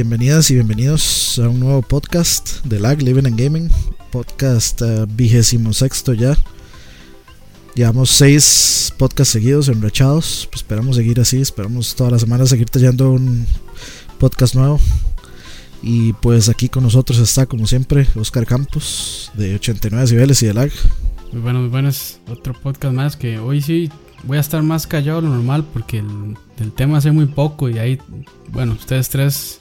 bienvenidas y bienvenidos a un nuevo podcast de LAG Living and Gaming, podcast uh, vigésimo sexto ya. Llevamos seis podcasts seguidos enrachados, pues esperamos seguir así, esperamos todas las semanas seguir trayendo un podcast nuevo. Y pues aquí con nosotros está, como siempre, Oscar Campos, de 89 niveles y de LAG. Muy bueno, muy buenas. Otro podcast más que hoy sí voy a estar más callado de lo normal porque el, del tema sé muy poco y ahí, bueno, ustedes tres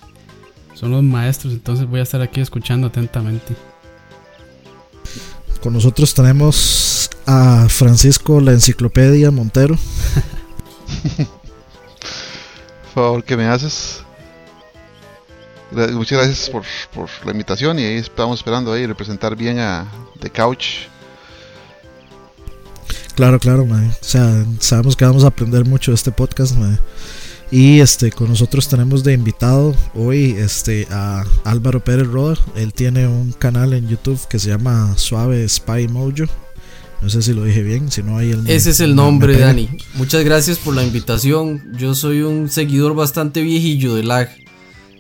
son los maestros, entonces voy a estar aquí escuchando atentamente. Con nosotros tenemos a Francisco la Enciclopedia Montero. Por favor, ¿qué me haces? Muchas gracias por, por, la invitación y ahí estamos esperando ahí representar bien a The Couch. Claro, claro, man. O sea, sabemos que vamos a aprender mucho de este podcast, man. Y este con nosotros tenemos de invitado hoy este a Álvaro Pérez Roda. Él tiene un canal en YouTube que se llama Suave Spy Mojo. No sé si lo dije bien, si no hay el Ese es el nombre, Dani. Muchas gracias por la invitación. Yo soy un seguidor bastante viejillo de lag.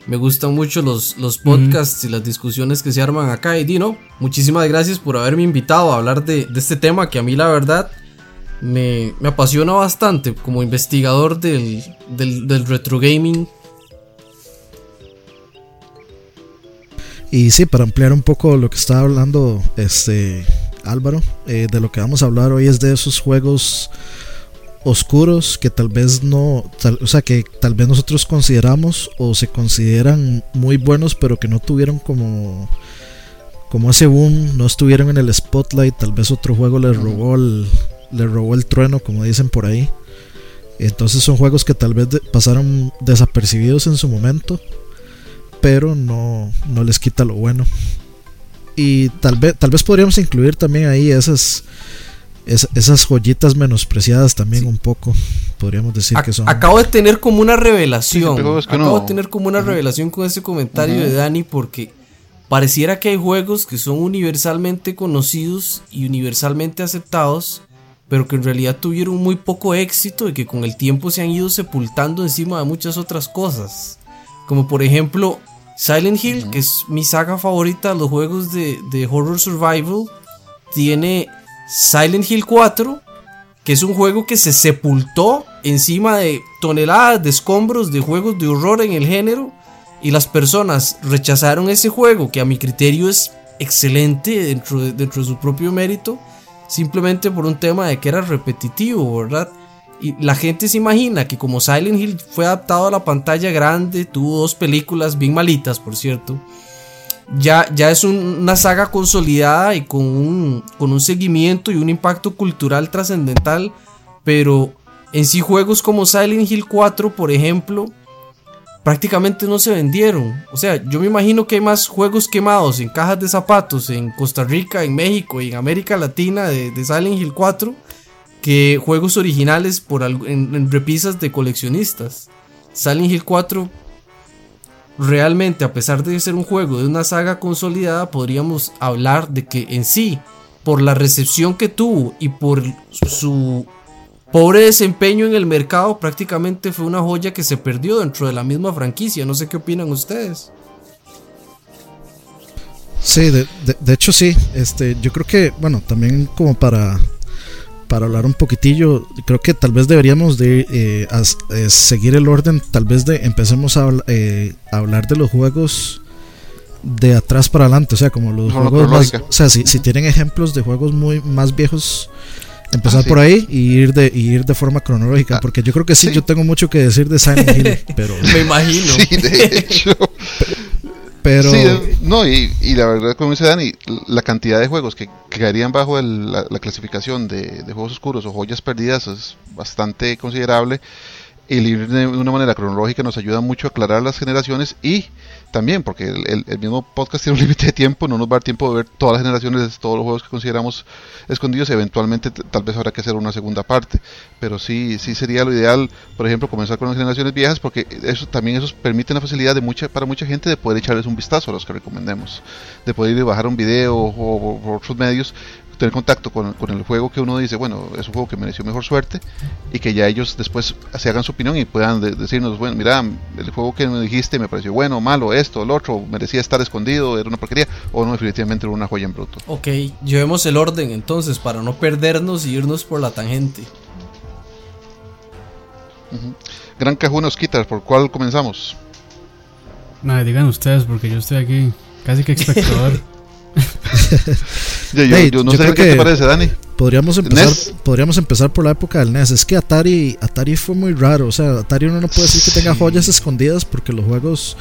Me gustan mucho los, los podcasts y las discusiones que se arman acá. Y Dino, muchísimas gracias por haberme invitado a hablar de, de este tema que a mí la verdad me, me apasiona bastante como investigador del, del, retro gaming. Y sí, para ampliar un poco lo que estaba hablando este Álvaro, eh, de lo que vamos a hablar hoy es de esos juegos oscuros que tal vez no, o sea, que tal vez nosotros consideramos o se consideran muy buenos, pero que no tuvieron como como ese boom, no estuvieron en el spotlight, tal vez otro juego les robó el, le robó el trueno, como dicen por ahí. Entonces son juegos que tal vez pasaron desapercibidos en su momento, pero no, no les quita lo bueno. Y tal vez, tal vez podríamos incluir también ahí esas, esas, joyitas menospreciadas también un poco. Podríamos decir que son. Acabo de tener como una revelación. Acabo de tener como una revelación con ese comentario de Dani porque pareciera que hay juegos que son universalmente conocidos y universalmente aceptados pero que en realidad tuvieron muy poco éxito y que con el tiempo se han ido sepultando encima de muchas otras cosas. Como por ejemplo Silent Hill, que es mi saga favorita de los juegos de, de Horror Survival, tiene Silent Hill 4, que es un juego que se sepultó encima de toneladas de escombros de juegos de horror en el género y las personas rechazaron ese juego que a mi criterio es excelente dentro dentro de su propio mérito simplemente por un tema de que era repetitivo, ¿verdad? Y la gente se imagina que como Silent Hill fue adaptado a la pantalla grande, tuvo dos películas bien malitas, por cierto, ya, ya es una saga consolidada y con un, con un seguimiento y un impacto cultural trascendental, pero en sí juegos como Silent Hill 4, por ejemplo, prácticamente no se vendieron. O sea, yo me imagino que hay más juegos quemados en cajas de zapatos en Costa Rica, en México y en América Latina de, Silent Hill 4 que juegos originales por en, repisas de coleccionistas. Silent Hill 4 realmente, a pesar de ser un juego de una saga consolidada, podríamos hablar de que en sí, por la recepción que tuvo y por su pobre desempeño en el mercado, prácticamente fue una joya que se perdió dentro de la misma franquicia. No sé qué opinan ustedes. Sí, de, hecho sí. Este, yo creo que, bueno, también como para, para hablar un poquitillo, creo que tal vez deberíamos de eh, eh, seguir el orden, tal vez de empecemos a, eh, hablar de los juegos de atrás para adelante, o sea, como los juegos más, o sea, si, si tienen ejemplos de juegos muy más viejos Empezar ah, por ahí y ir de ir de forma cronológica, ah, porque yo creo que sí, yo tengo mucho que decir de Silent Hill, pero me imagino. Sí, de hecho. pero no, y, la verdad, como dice Dani, la cantidad de juegos que quedarían bajo la, clasificación de, de, juegos oscuros o joyas perdidas es bastante considerable. El ir de una manera cronológica nos ayuda mucho a aclarar las generaciones y también, porque el, mismo podcast tiene un límite de tiempo, no nos va a dar tiempo de ver todas las generaciones de todos los juegos que consideramos escondidos, eventualmente tal vez habrá que hacer una segunda parte, pero sí, sí sería lo ideal, por ejemplo, comenzar con las generaciones viejas, porque eso también eso permite la facilidad de mucha, para mucha gente de poder echarles un vistazo a los que recomendemos, de poder ir a bajar un video o, otros medios tener contacto con, el juego que uno dice, bueno, es un juego que mereció mejor suerte y que ya ellos después se hagan su opinión y puedan decirnos, bueno, mira, el juego que me dijiste me pareció bueno, malo, esto, el otro, merecía estar escondido, era una porquería o no, definitivamente era una joya en bruto. Ok, llevemos el orden entonces para no perdernos y irnos por la tangente. Gran Cajunos Quitar, ¿por cuál comenzamos? Nada, digan ustedes porque yo estoy aquí casi que espectador. yo, no sé qué te parece, Dani. Podríamos empezar, podríamos empezar por la época del NES. Es que Atari, Atari fue muy raro. O sea, Atari uno no puede decir que tenga joyas escondidas porque los juegos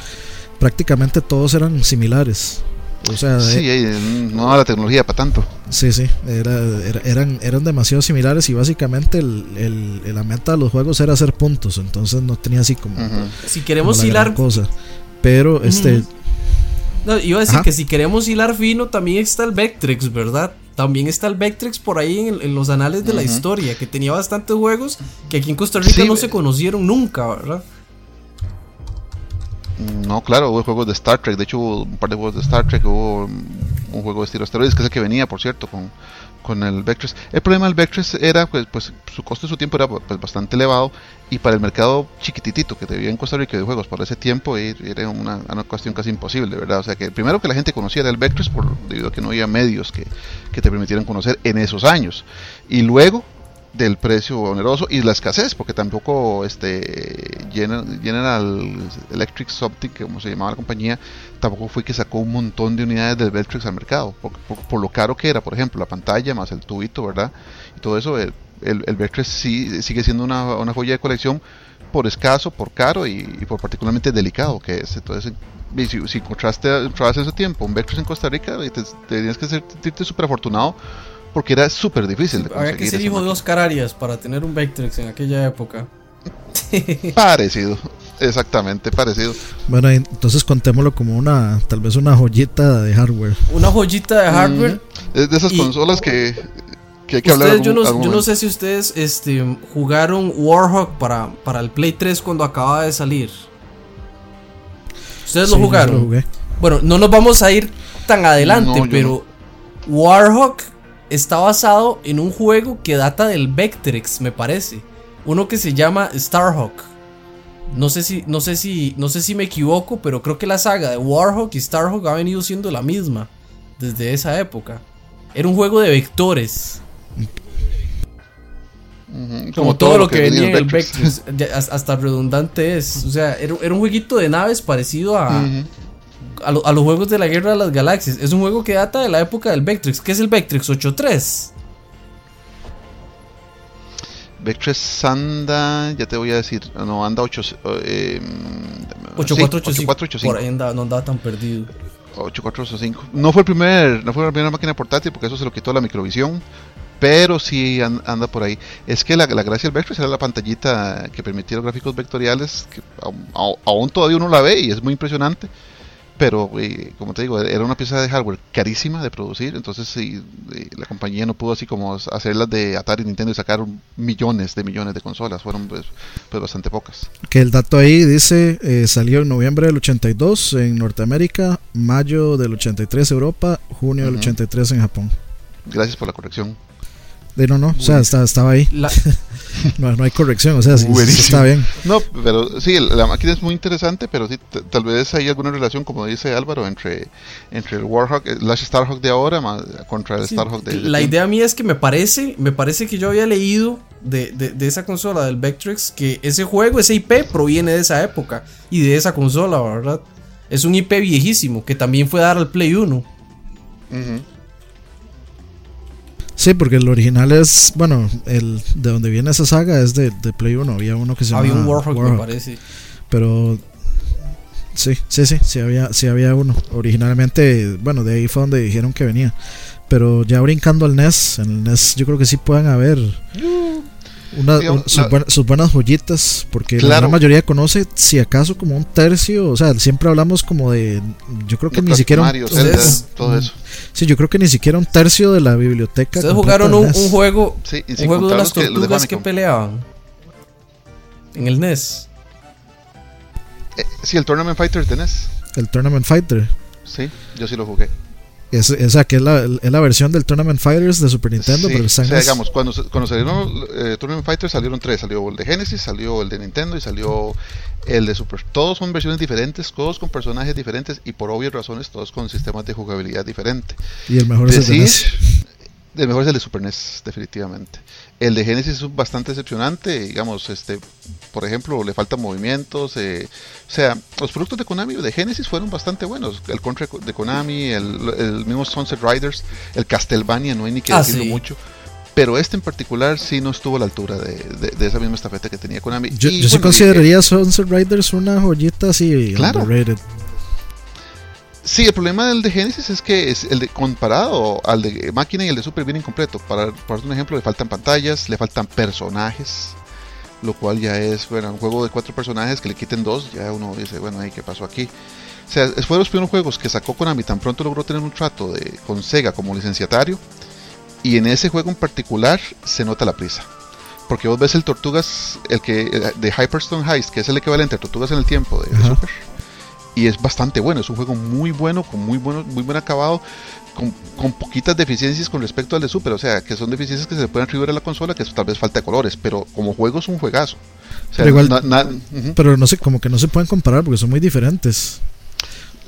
prácticamente todos eran similares. O sea, sí, eh, no la tecnología para tanto. Sí, sí, era, eran, eran demasiado similares y básicamente el, la meta de los juegos era hacer puntos, entonces no tenía así como... Si queremos hilar... Cosa. Pero este... No, iba a decir que si queremos hilar fino también está el Vectrex, ¿verdad? También está el Vectrex por ahí en, los anales de la historia, que tenía bastantes juegos que aquí en Costa Rica no se conocieron nunca, ¿verdad? No, claro, hubo juegos de Star Trek. De hecho, hubo un par de juegos de Star Trek. Hubo un juego de estilo asteroides, que es el que venía, por cierto, con, con el Vectrex. El problema del Vectrex era, pues, pues su costo de su tiempo era pues, bastante elevado. Y para el mercado chiquititito que debía en Costa Rica de juegos por ese tiempo, eh, era una, cuestión casi imposible, ¿verdad? O sea, que primero que la gente conociera el Vectrex, por, debido a que no había medios que, que te permitieran conocer en esos años. Y luego del precio oneroso y la escasez, porque tampoco este General Electric Optic, como se llamaba la compañía, tampoco fue que sacó un montón de unidades del Veltrix al mercado, por, lo caro que era, por ejemplo, la pantalla más el tubito, ¿verdad? Y todo eso, el, el, sí, sigue siendo una, una, joya de colección por escaso, por caro y, por particularmente delicado que es. Entonces, si, si encontraste, encontraste ese tiempo un Veltrix en Costa Rica, te, tenías que sentirte súper afortunado porque era súper difícil de conseguir. Había que ser hijo de dos cararias para tener un Vectrex en aquella época. parecido, exactamente parecido. Bueno, entonces contémoslo como una, tal vez una joyita de hardware. Una joyita de hardware. Es de esas consolas que, que hay que hablar. yo, no, yo no, sé si ustedes este, jugaron Warhawk para, para el Play 3 cuando acaba de salir. ¿Ustedes lo jugaron? bueno, no nos vamos a ir tan adelante, pero Warhawk está basado en un juego que data del Vectrex, me parece. Uno que se llama Starhawk. No sé si, no sé si, no sé si me equivoco, pero creo que la saga de Warhawk y Starhawk ha venido siendo la misma desde esa época. Era un juego de vectores. Como, todo, lo que, venía en el Vectrex. hasta redundante es. O sea, era, un jueguito de naves parecido a, a, los juegos de la Guerra de las Galaxias. Es un juego que data de la época del Vectrex. ¿Qué es el Vectrex 8.3? Vectrex anda, ya te voy a decir, no, anda 8, eh, 8485. Por ahí no andaba tan perdido. 8485. No fue el primer, no fue la primera máquina portátil porque eso se lo quitó la microvisión, pero sí anda por ahí. Es que la, gracia del Vectrex era la pantallita que permitía los gráficos vectoriales, que aún todavía uno la ve y es muy impresionante pero eh, como te digo, era una pieza de hardware carísima de producir, entonces sí, eh, la compañía no pudo así como hacerlas de Atari y Nintendo y sacar millones de millones de consolas, fueron pues, pues bastante pocas. Que el dato ahí dice, eh, salió en noviembre del 82 en Norteamérica, mayo del 83 Europa, junio del 83 en Japón. Gracias por la corrección. De no, no, o sea, estaba ahí. no, hay corrección, o sea, sí, está bien. No, pero sí, la máquina es muy interesante, pero sí, tal vez hay alguna relación, como dice Álvaro, entre, entre el Warhawk, el Starhawk de ahora contra el Starhawk de... La idea mía es que me parece, me parece que yo había leído de, de, esa consola, del Vectrex, que ese juego, ese IP, proviene de esa época y de esa consola, ¿verdad? Es un IP viejísimo que también fue dar al Play 1. Sí, porque el original es, bueno, el de donde viene esa saga es de, Play 1. Había uno que se llama. Había un Warhawk, me parece. Pero sí, sí, sí, sí había, sí había uno. Originalmente, bueno, de ahí fue donde dijeron que venía. Pero ya brincando al NES, en el NES yo creo que sí pueden haber una, sus, buenas joyitas, porque la mayoría conoce, si acaso, como un tercio. O sea, siempre hablamos como de. Yo creo que ni siquiera. un, todo eso. Sí, yo creo que ni siquiera un tercio de la biblioteca. Ustedes jugaron un, juego, un juego de las tortugas que, peleaban en el NES. Eh, sí, el Tournament Fighter de NES. El Tournament Fighter. Sí, yo sí lo jugué. Es, esa que es la, es la, versión del Tournament Fighters de Super Nintendo, pero o sea, digamos, cuando, cuando salieron eh, Tournament Fighters salieron tres, salió el de Genesis, salió el de Nintendo y salió el de Super. Todos son versiones diferentes, todos con personajes diferentes y por obvias razones todos con sistemas de jugabilidad diferente. Y el mejor es el de. El mejor es el de Super NES, definitivamente. El de Genesis es bastante decepcionante, digamos, este, por ejemplo, le faltan movimientos, eh, o sea, los productos de Konami de Genesis fueron bastante buenos, el Contra de Konami, el, mismo Sunset Riders, el Castlevania, no hay ni que ah, decirlo mucho, pero este en particular sí no estuvo a la altura de, esa misma estafeta que tenía Konami. Yo, yo sí consideraría Sunset Riders una joyita así claro. Sí, el problema del de Genesis es que es el de comparado al de máquina y el de Super viene incompleto. Para, para un ejemplo, le faltan pantallas, le faltan personajes, lo cual ya es, bueno, un juego de cuatro personajes que le quiten dos, ya uno dice, bueno, ¿qué pasó aquí? O sea, fue de los primeros juegos que sacó Konami, tan pronto logró tener un trato de, con Sega como licenciatario, y en ese juego en particular se nota la prisa. Porque vos ves el Tortugas, el que de Hyperstone Heist, que es el equivalente a Tortugas en el tiempo de Super y es bastante bueno, es un juego muy bueno, con muy, bueno, muy buen acabado, con, con, poquitas deficiencias con respecto al de Super, o sea, que son deficiencias que se pueden atribuir a la consola, que tal vez falta de colores, pero como juego es un juegazo. pero, igual, pero no sé, como que no se pueden comparar porque son muy diferentes.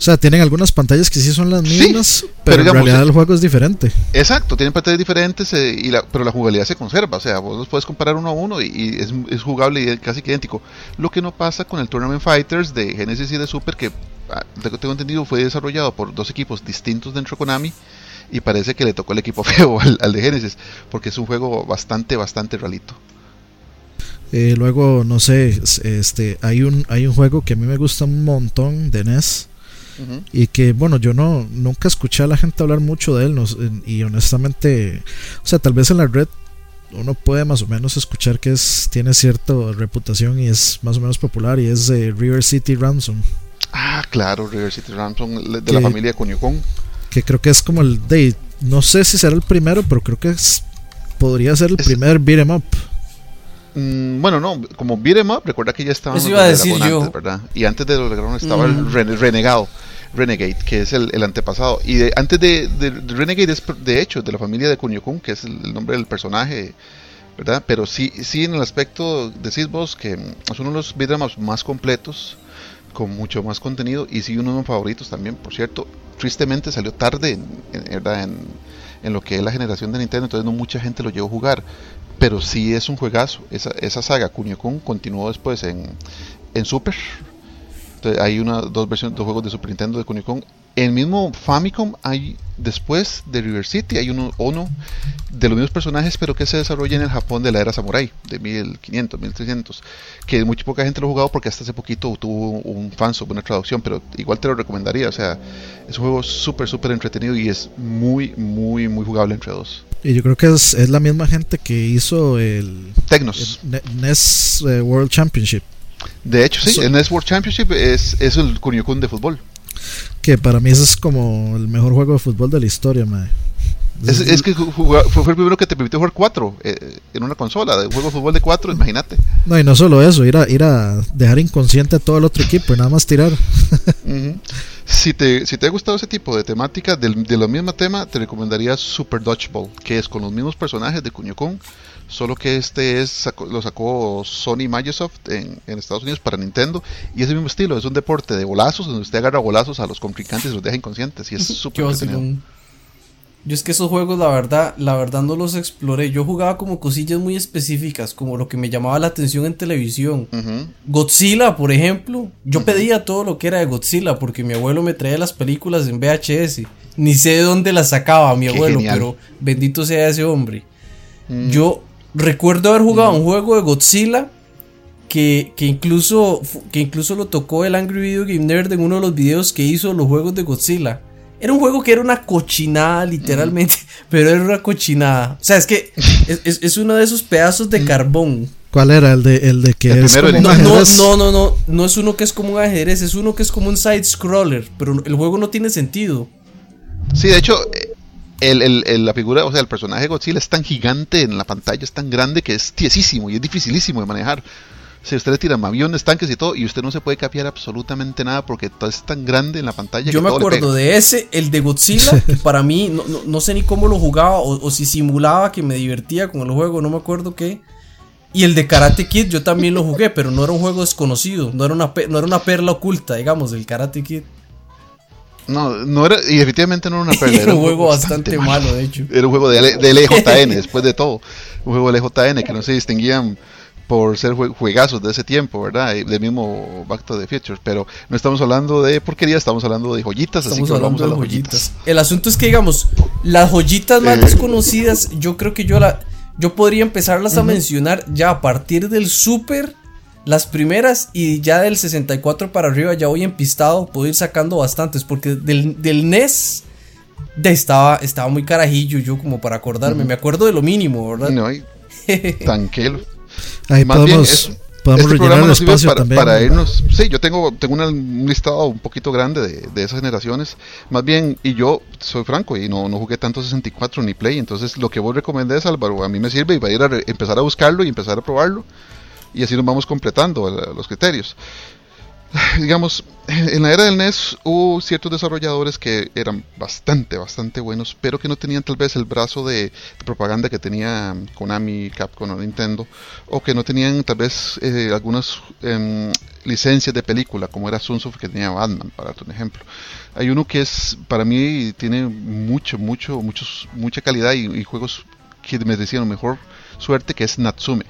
O sea, tienen algunas pantallas que sí son las mismas, pero, en realidad el juego es diferente. Exacto, tienen pantallas diferentes, eh, y la, pero la jugabilidad se conserva. O sea, vos los puedes comparar uno a uno y, es, es, jugable y casi idéntico. Lo que no pasa con el Tournament Fighters de Genesis y de Super, que ah, tengo entendido fue desarrollado por dos equipos distintos dentro de Konami. Y parece que le tocó el equipo feo al, al de Genesis, porque es un juego bastante, bastante realito. Eh, luego, no sé, este, hay un, hay un juego que a mí me gusta un montón de NES y que, bueno, yo no nunca escuché a la gente hablar mucho de él. y honestamente, o sea, tal vez en la red uno puede más o menos escuchar que es tiene cierta reputación y es más o menos popular. Y es de River City Ransom. Ah, claro, River City Ransom, de la familia Coñucón. Que creo que es como el de. No sé si será el primero, pero creo que es, podría ser el primer beat em up. Mm, bueno, no, como beat'em up, recuerda que ya estaba Eso iba a decir yo. ¿verdad? Y antes de los Dragon estaba el. Renegado, Renegade, que es el, antepasado. Y de, antes de, Renegade es de hecho de la familia de Kunio-kun, que es el, nombre del personaje, ¿verdad? Pero sí, sí en el aspecto, decís vos, que es uno de los beat'em ups más completos, con mucho más contenido, y sí uno de mis favoritos también, por cierto. Tristemente salió tarde, ¿verdad? En, en lo que es la generación de Nintendo, entonces no mucha gente lo llegó a jugar pero sí es un juegazo. Esa, esa saga Kunio Kun continuó después en, en Super. Entonces, hay una, dos versiones, dos juegos de Super Nintendo de Kunio Kun. El mismo Famicom hay después de River City hay uno, uno de los mismos personajes, pero que se desarrolla en el Japón de la era samurai, de 1500, 1300, que muy poca gente lo ha jugado porque hasta hace poquito tuvo un fansub, una traducción, pero igual te lo recomendaría, o sea, es un juego súper, súper entretenido y es muy, muy, muy jugable entre dos. Y yo creo que es, es la misma gente que hizo el, Tecnos. NES eh, World Championship. De hecho, sí, el NES World Championship es, es el Kunio Kun de fútbol. Que para mí ese es como el mejor juego de fútbol de la historia, mae. Es, que fue, el primero que te permitió jugar cuatro eh, en una consola, de juego de fútbol de cuatro, imagínate. No, y no solo eso, ir a, ir a dejar inconsciente a todo el otro equipo y nada más tirar. Si, te, si te ha gustado ese tipo de temática, del, de la misma tema, te recomendaría Super Dodgeball, que es con los mismos personajes de Cuño solo que este es lo sacó Sony Microsoft en, en, Estados Unidos para Nintendo y es el mismo estilo, es un deporte de bolazos donde usted agarra bolazos a los contrincantes y los deja inconscientes y es súper yo es que esos juegos, la verdad, la verdad no los exploré. Yo jugaba como cosillas muy específicas, como lo que me llamaba la atención en televisión. Godzilla, por ejemplo. Yo pedía todo lo que era de Godzilla, porque mi abuelo me traía las películas en VHS. Ni sé de dónde las sacaba mi abuelo, pero bendito sea ese hombre. Mm. Yo recuerdo haber jugado un juego de Godzilla que, que, incluso, que incluso lo tocó el Angry Video Game Nerd en uno de los videos que hizo los juegos de Godzilla. Era un juego que era una cochinada, literalmente. Pero era una cochinada. O sea, es que es, uno de esos pedazos de carbón. ¿Cuál era? El de, el de que es como no, no, no, no, no. No es uno que es como un ajedrez, es uno que es como un side scroller. Pero el juego no tiene sentido. Sí, de hecho, el, la figura, o sea, el personaje de Godzilla es tan gigante en la pantalla, es tan grande que es tiesísimo y es dificilísimo de manejar. Si usted le tira aviones, tanques y todo, y usted no se puede capiar absolutamente nada porque todo es tan grande en la pantalla. Yo me acuerdo de ese, el de Godzilla, que para mí, no, sé ni cómo lo jugaba o, si simulaba que me divertía con el juego, no me acuerdo qué. Y el de Karate Kid yo también lo jugué, pero no era un juego desconocido, no era una, no era una perla oculta, digamos, del Karate Kid. No, no era, y efectivamente no era una perla. Era un juego bastante, malo, de hecho. Era un juego de, de LJN, después de todo. Un juego de LJN que no se distinguían por ser juegazos de ese tiempo, ¿verdad? Del mismo Back to the Future. Pero no estamos hablando de porquería, estamos hablando de joyitas, así que vamos a las joyitas. El asunto es que, digamos, las joyitas más eh, desconocidas, yo creo que yo la. Yo podría empezarlas a mencionar ya a partir del Super las primeras y ya del 64 para arriba ya voy empistado, puedo ir sacando bastantes porque del, del NES de estaba, estaba muy carajillo yo como para acordarme, me acuerdo de lo mínimo, ¿verdad? No, tranquilo. Ahí Más podemos, podemos este rellenar el espacio para, también. Para irnos, sí, yo tengo, tengo un listado un poquito grande de, de, esas generaciones. Más bien, y yo soy franco y no, no jugué tanto 64 ni Play, entonces lo que vos recomendés, Álvaro, a mí me sirve y voy a ir a empezar a buscarlo y empezar a probarlo y así nos vamos completando los criterios. Digamos, en la era del NES hubo ciertos desarrolladores que eran bastante, bastante buenos, pero que no tenían tal vez el brazo de, propaganda que tenía Konami, Capcom o Nintendo, o que no tenían tal vez eh, algunas em, licencias de película, como era Sunsoft que tenía Batman, para un ejemplo. Hay uno que es, para mí, tiene mucho, mucho, muchos, mucha calidad y, juegos que me decían mejor suerte, que es Natsume.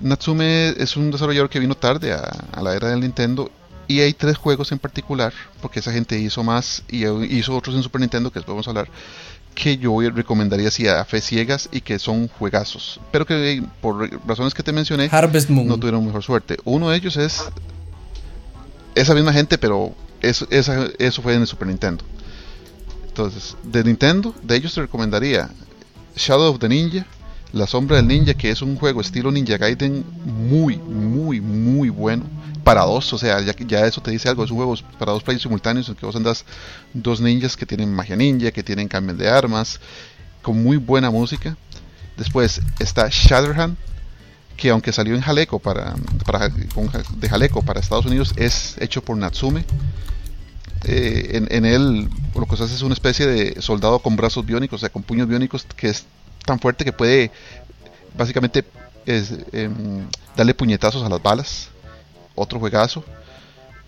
Natsume es un desarrollador que vino tarde a, la era del Nintendo y hay tres juegos en particular, porque esa gente hizo más y hizo otros en Super Nintendo que después vamos a hablar, que yo recomendaría así a fe ciegas y que son juegazos, pero que por razones que te mencioné no tuvieron mejor suerte. Uno de ellos es esa misma gente, pero eso, eso fue en el Super Nintendo. Entonces, de Nintendo, de ellos te recomendaría Shadow of the Ninja, la Sombra del Ninja, que es un juego estilo Ninja Gaiden muy, muy, muy bueno. Para dos, o sea, ya, ya eso te dice algo. Es un juego para dos players simultáneos en que vos andas dos ninjas que tienen magia ninja, que tienen cambios de armas, con muy buena música. Después está Shatterhand, que aunque salió en Jaleco para, para de Jaleco para Estados Unidos, es hecho por Natsume. Eh, en, en, él lo que se hace es una especie de soldado con brazos biónicos, o sea, con puños biónicos, que es tan fuerte que puede básicamente em, darle puñetazos a las balas. Otro juegazo.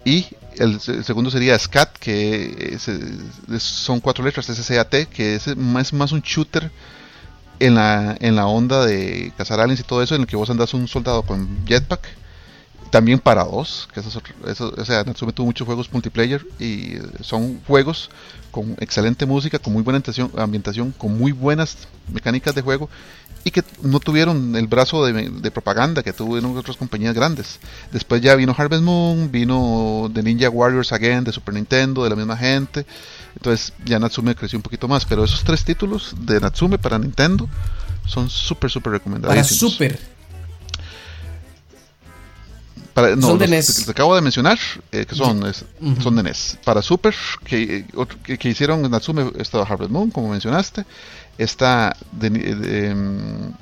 Y el, segundo sería SCAT, que son cuatro letras, SCAT, que es más, un shooter en la, en la onda de cazar aliens y todo eso, en el que vos andas un soldado con jetpack también para dos, que eso, eso, o sea, Natsume tuvo muchos juegos multiplayer y son juegos con excelente música, con muy buena ambientación, con muy buenas mecánicas de juego y que no tuvieron el brazo de, propaganda que tuvieron otras compañías grandes. Después ya vino Harvest Moon, vino The Ninja Warriors Again de Super Nintendo, de la misma gente. Entonces ya Natsume creció un poquito más, pero esos tres títulos de Natsume para Nintendo son súper, súper recomendables. Para No, son de NES. Que acabo de mencionar, eh, que son, son de NES. Para Super, que, que, hicieron Natsume, está Harvest Moon, como mencionaste. Está em,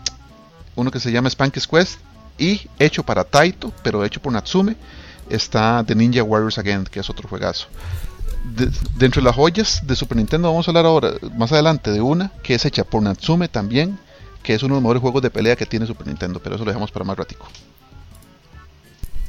uno que se llama Spanky's Quest. Y hecho para Taito, pero hecho por Natsume, está The Ninja Warriors Again, que es otro juegazo. dentro de las joyas de Super Nintendo, vamos a hablar ahora, más adelante, de una que es hecha por Natsume también, que es uno de los mejores juegos de pelea que tiene Super Nintendo, pero eso lo dejamos para más ratico.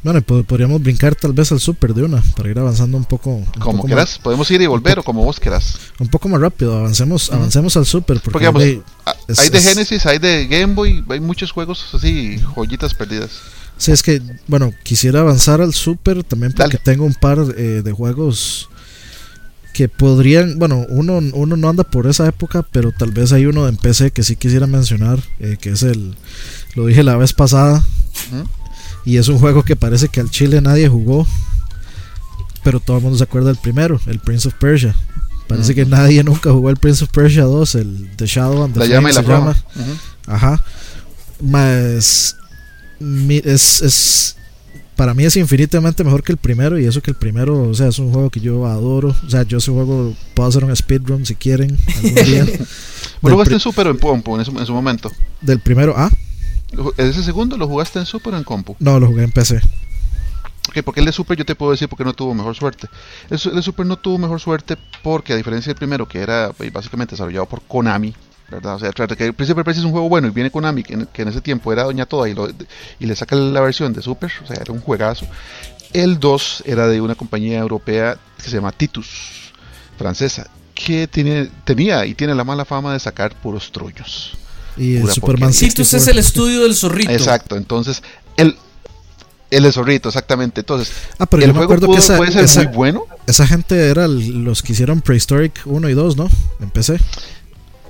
Bueno, podríamos brincar tal vez al Super de una, para ir avanzando un poco. como quieras, podemos ir y volver o como vos quieras. Un poco más rápido, avancemos, avancemos al Super. Porque, hay de Genesis, hay de Game Boy, hay muchos juegos así, joyitas perdidas. Sí, es que, bueno, quisiera avanzar al Super también porque tengo un par eh, de juegos que podrían, bueno, uno, uno no anda por esa época, pero tal vez hay uno en PC que sí quisiera mencionar, eh, que es el, lo dije la vez pasada, y es un juego que parece que al Chile nadie jugó. Pero todo el mundo se acuerda del primero, el Prince of Persia. Parece que nadie nunca jugó el Prince of Persia 2, el The Shadow and the la llama y la llama. Ajá. Más es, es para mí es infinitamente mejor que el primero y eso que el primero, o sea, es un juego que yo adoro. O sea, yo ese juego puedo hacer un speedrun si quieren algún día. bueno, en Super en Pompo en su, en su momento. Del primero, ah. ¿Ese segundo lo jugaste en Super o en compu? No, lo jugué en PC. Ok, porque el de Super yo te puedo decir porque no tuvo mejor suerte. El, de Super no tuvo mejor suerte porque a diferencia del primero que era eh, básicamente desarrollado por Konami, ¿verdad? O sea, que el Príncipe Persia es un juego bueno y viene Konami, que en, ese tiempo era Doña Toda y, y le saca la versión de Super, o sea, era un juegazo. El 2 era de una compañía europea que se llama Titus, francesa, que tiene, tenía y tiene la mala fama de sacar puros trollos. Y el Superman Titus es el estudio del zorrito. Exacto, entonces el el zorrito, exactamente. Entonces, ah, pero el juego que puede ser muy bueno. Esa gente era los que hicieron Prehistoric 1 y 2, ¿no? En PC.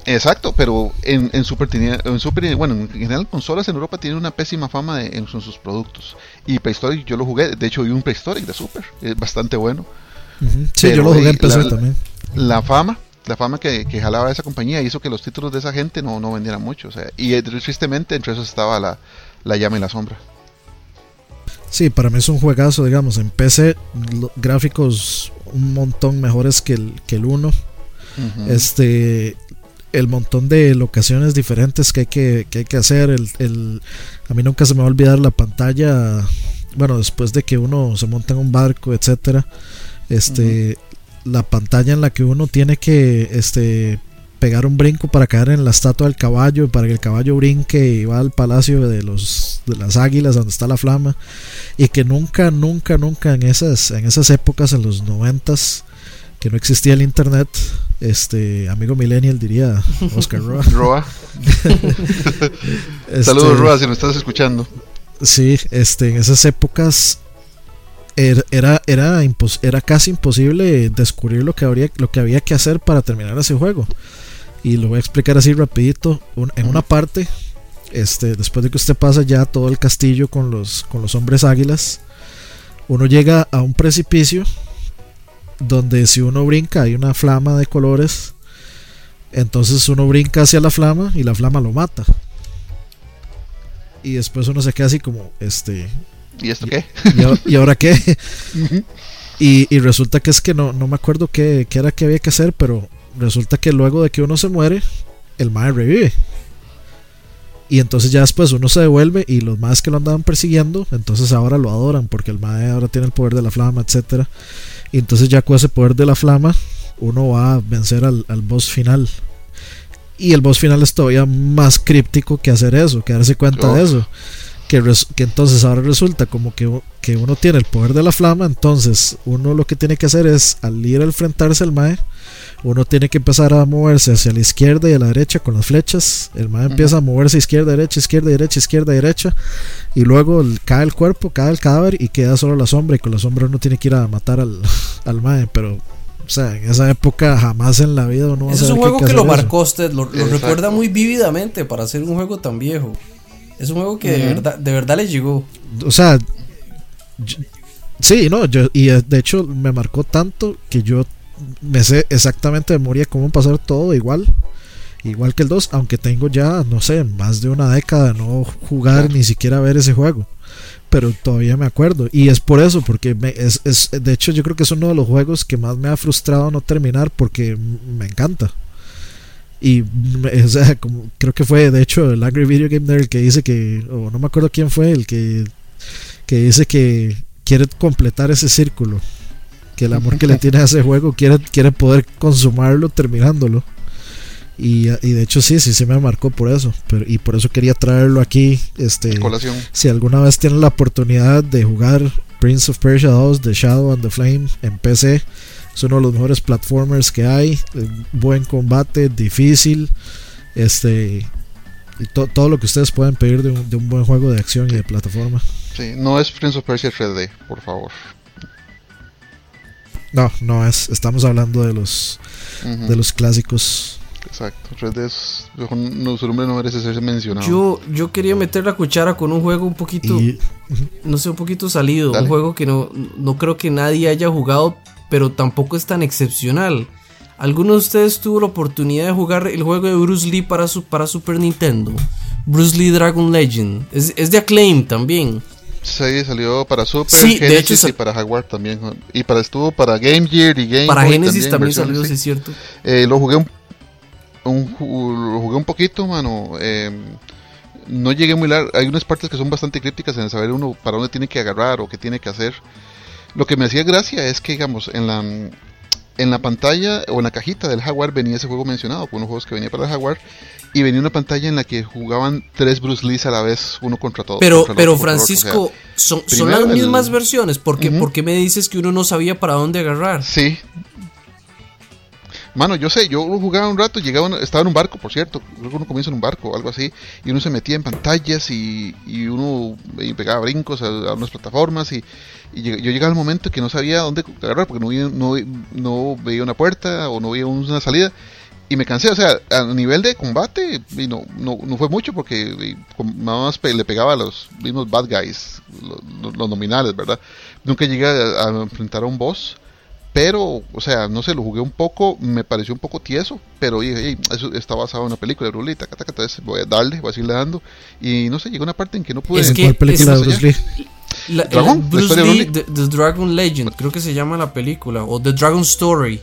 Exacto, pero en, en Super tenía, en Super, bueno, en general consolas en Europa tienen una pésima fama de, en, sus productos. Y Prehistoric yo lo jugué, de hecho vi un Prehistoric de Super, es bastante bueno. Sí, yo lo jugué en PC también. La fama, la fama que, que, jalaba esa compañía hizo que los títulos de esa gente no, no vendieran mucho. O sea, y eh, tristemente entre esos estaba la, la llama y la sombra. Sí, para mí es un juegazo, digamos, en PC gráficos un montón mejores que el, que el 1. Este el montón de locaciones diferentes que hay que, que, hay que hacer. El, a mí nunca se me va a olvidar la pantalla. Bueno, después de que uno se monta en un barco, etcétera. Este, la pantalla en la que uno tiene que este, pegar un brinco para caer en la estatua del caballo, para que el caballo brinque y va al palacio de los de las águilas donde está la flama y que nunca, nunca, nunca en esas en esas épocas en los noventas que no existía el internet, este amigo millennial diría Oscar Roa. Roa. Este, Saludos Roa si nos estás escuchando. Sí, este en esas épocas er, era era era, casi imposible descubrir lo que habría lo que había que hacer para terminar ese juego. Y lo voy a explicar así rapidito. en una parte, este, después de que usted pasa ya todo el castillo con los, con los hombres águilas, uno llega a un precipicio donde si uno brinca hay una flama de colores, entonces uno brinca hacia la flama y la flama lo mata. Y después uno se queda así como, este... ¿Y esto qué? ¿Y, ahora qué? y, resulta que es que no, no me acuerdo qué, qué, era que había que hacer, pero resulta que luego de que uno se muere, el mae revive. Y entonces ya después uno se devuelve y los más que lo andaban persiguiendo, entonces ahora lo adoran porque el mae ahora tiene el poder de la flama, etcétera. Y entonces ya con ese poder de la flama, uno va a vencer al, boss final. Y el boss final es todavía más críptico que hacer eso, que darse cuenta de eso. Que, que, entonces ahora resulta como que, que, uno tiene el poder de la flama, entonces uno lo que tiene que hacer es al ir a enfrentarse al Mae, uno tiene que empezar a moverse hacia la izquierda y a la derecha con las flechas. El Mae empieza a moverse izquierda, derecha, izquierda, derecha, izquierda, derecha. Y luego cae el cuerpo, cae el cadáver y queda solo la sombra. Y con la sombra uno tiene que ir a matar al, al Mae. Pero, o sea, en esa época jamás en la vida uno Es un juego que, lo marcó usted, lo, recuerda muy vívidamente para ser un juego tan viejo. Es un juego que de, verdad, de verdad le llegó. O sea, sí, no, yo, y de hecho me marcó tanto que yo me sé exactamente de memoria cómo pasar todo igual. Igual que el 2, aunque tengo ya, no sé, más de una década de no jugar ni siquiera ver ese juego. Pero todavía me acuerdo. Y es por eso, porque es, es, de hecho yo creo que es uno de los juegos que más me ha frustrado no terminar porque me encanta. Y o sea, como, creo que fue de hecho el Angry Video Game Nerd el que dice que, o no me acuerdo quién fue, el que, que dice que quiere completar ese círculo que el amor que le tiene a ese juego quiere, quiere poder consumarlo terminándolo. Y, y, de hecho sí, sí, sí me marcó por eso. Pero, y por eso quería traerlo aquí. Este, si alguna vez tienen la oportunidad de jugar Prince of Persia 2 The Shadow and the Flame en PC, es uno de los mejores platformers que hay. Buen combate, difícil. Este, y todo lo que ustedes pueden pedir de un, de un buen juego de acción y de plataforma. Sí, no es Prince of Persia 3D, por favor. No, no es. Estamos hablando de los de los clásicos. Exacto. Red Dead, su nombre no merece ser mencionado. Yo, yo quería meter la cuchara con un juego un poquito, no sé, un poquito salido. Un juego que no, no creo que nadie haya jugado, pero tampoco es tan excepcional. ¿Alguno de ustedes tuvo la oportunidad de jugar el juego de Bruce Lee para, su, para Super Nintendo? Bruce Lee Dragon Legend. Es, es de Acclaim también. Sí, salió para Super, Genesis y para Jaguar también. Y para estuvo para Game Gear y Game Para Genesis también, salió, sí es cierto. Eh, lo jugué un, lo jugué un poquito, mano. Eh, no llegué muy largo. Hay unas partes que son bastante críticas en saber uno para dónde tiene que agarrar o qué tiene que hacer. Lo que me hacía gracia es que, digamos, en la, en la pantalla o en la cajita del Jaguar venía ese juego mencionado, unos juegos que venía para el Jaguar, y venía una pantalla en la que jugaban tres Bruce Lee a la vez, uno contra todos. Pero, pero Francisco, son, son, las mismas versiones, porque ¿por qué me dices que uno no sabía para dónde agarrar? Sí, Mano, yo sé, yo jugaba un rato, llegaba, estaba en un barco, por cierto, luego uno comienza en un barco o algo así, y uno se metía en pantallas y, y uno pegaba brincos a, unas plataformas y, yo llegaba al momento que no sabía dónde agarrar porque no no, no veía una puerta o no veía una salida y me cansé, o sea, a nivel de combate y no, no, no fue mucho porque nada más le pegaba a los mismos bad guys, los, nominales, ¿verdad? Nunca llegué a, a enfrentar a un boss pero, o sea, no sé, lo jugué un poco, me pareció un poco tieso, pero dije, eso está basado en una película de Bruce Lee, taca, voy a darle, voy a seguirle dando. Y no sé, llegó una parte en que no pude... Es que, película de Bruce Lee? La, ¿Dragon? Bruce Lee, The, Dragon Legend, creo que se llama la película, o The Dragon Story.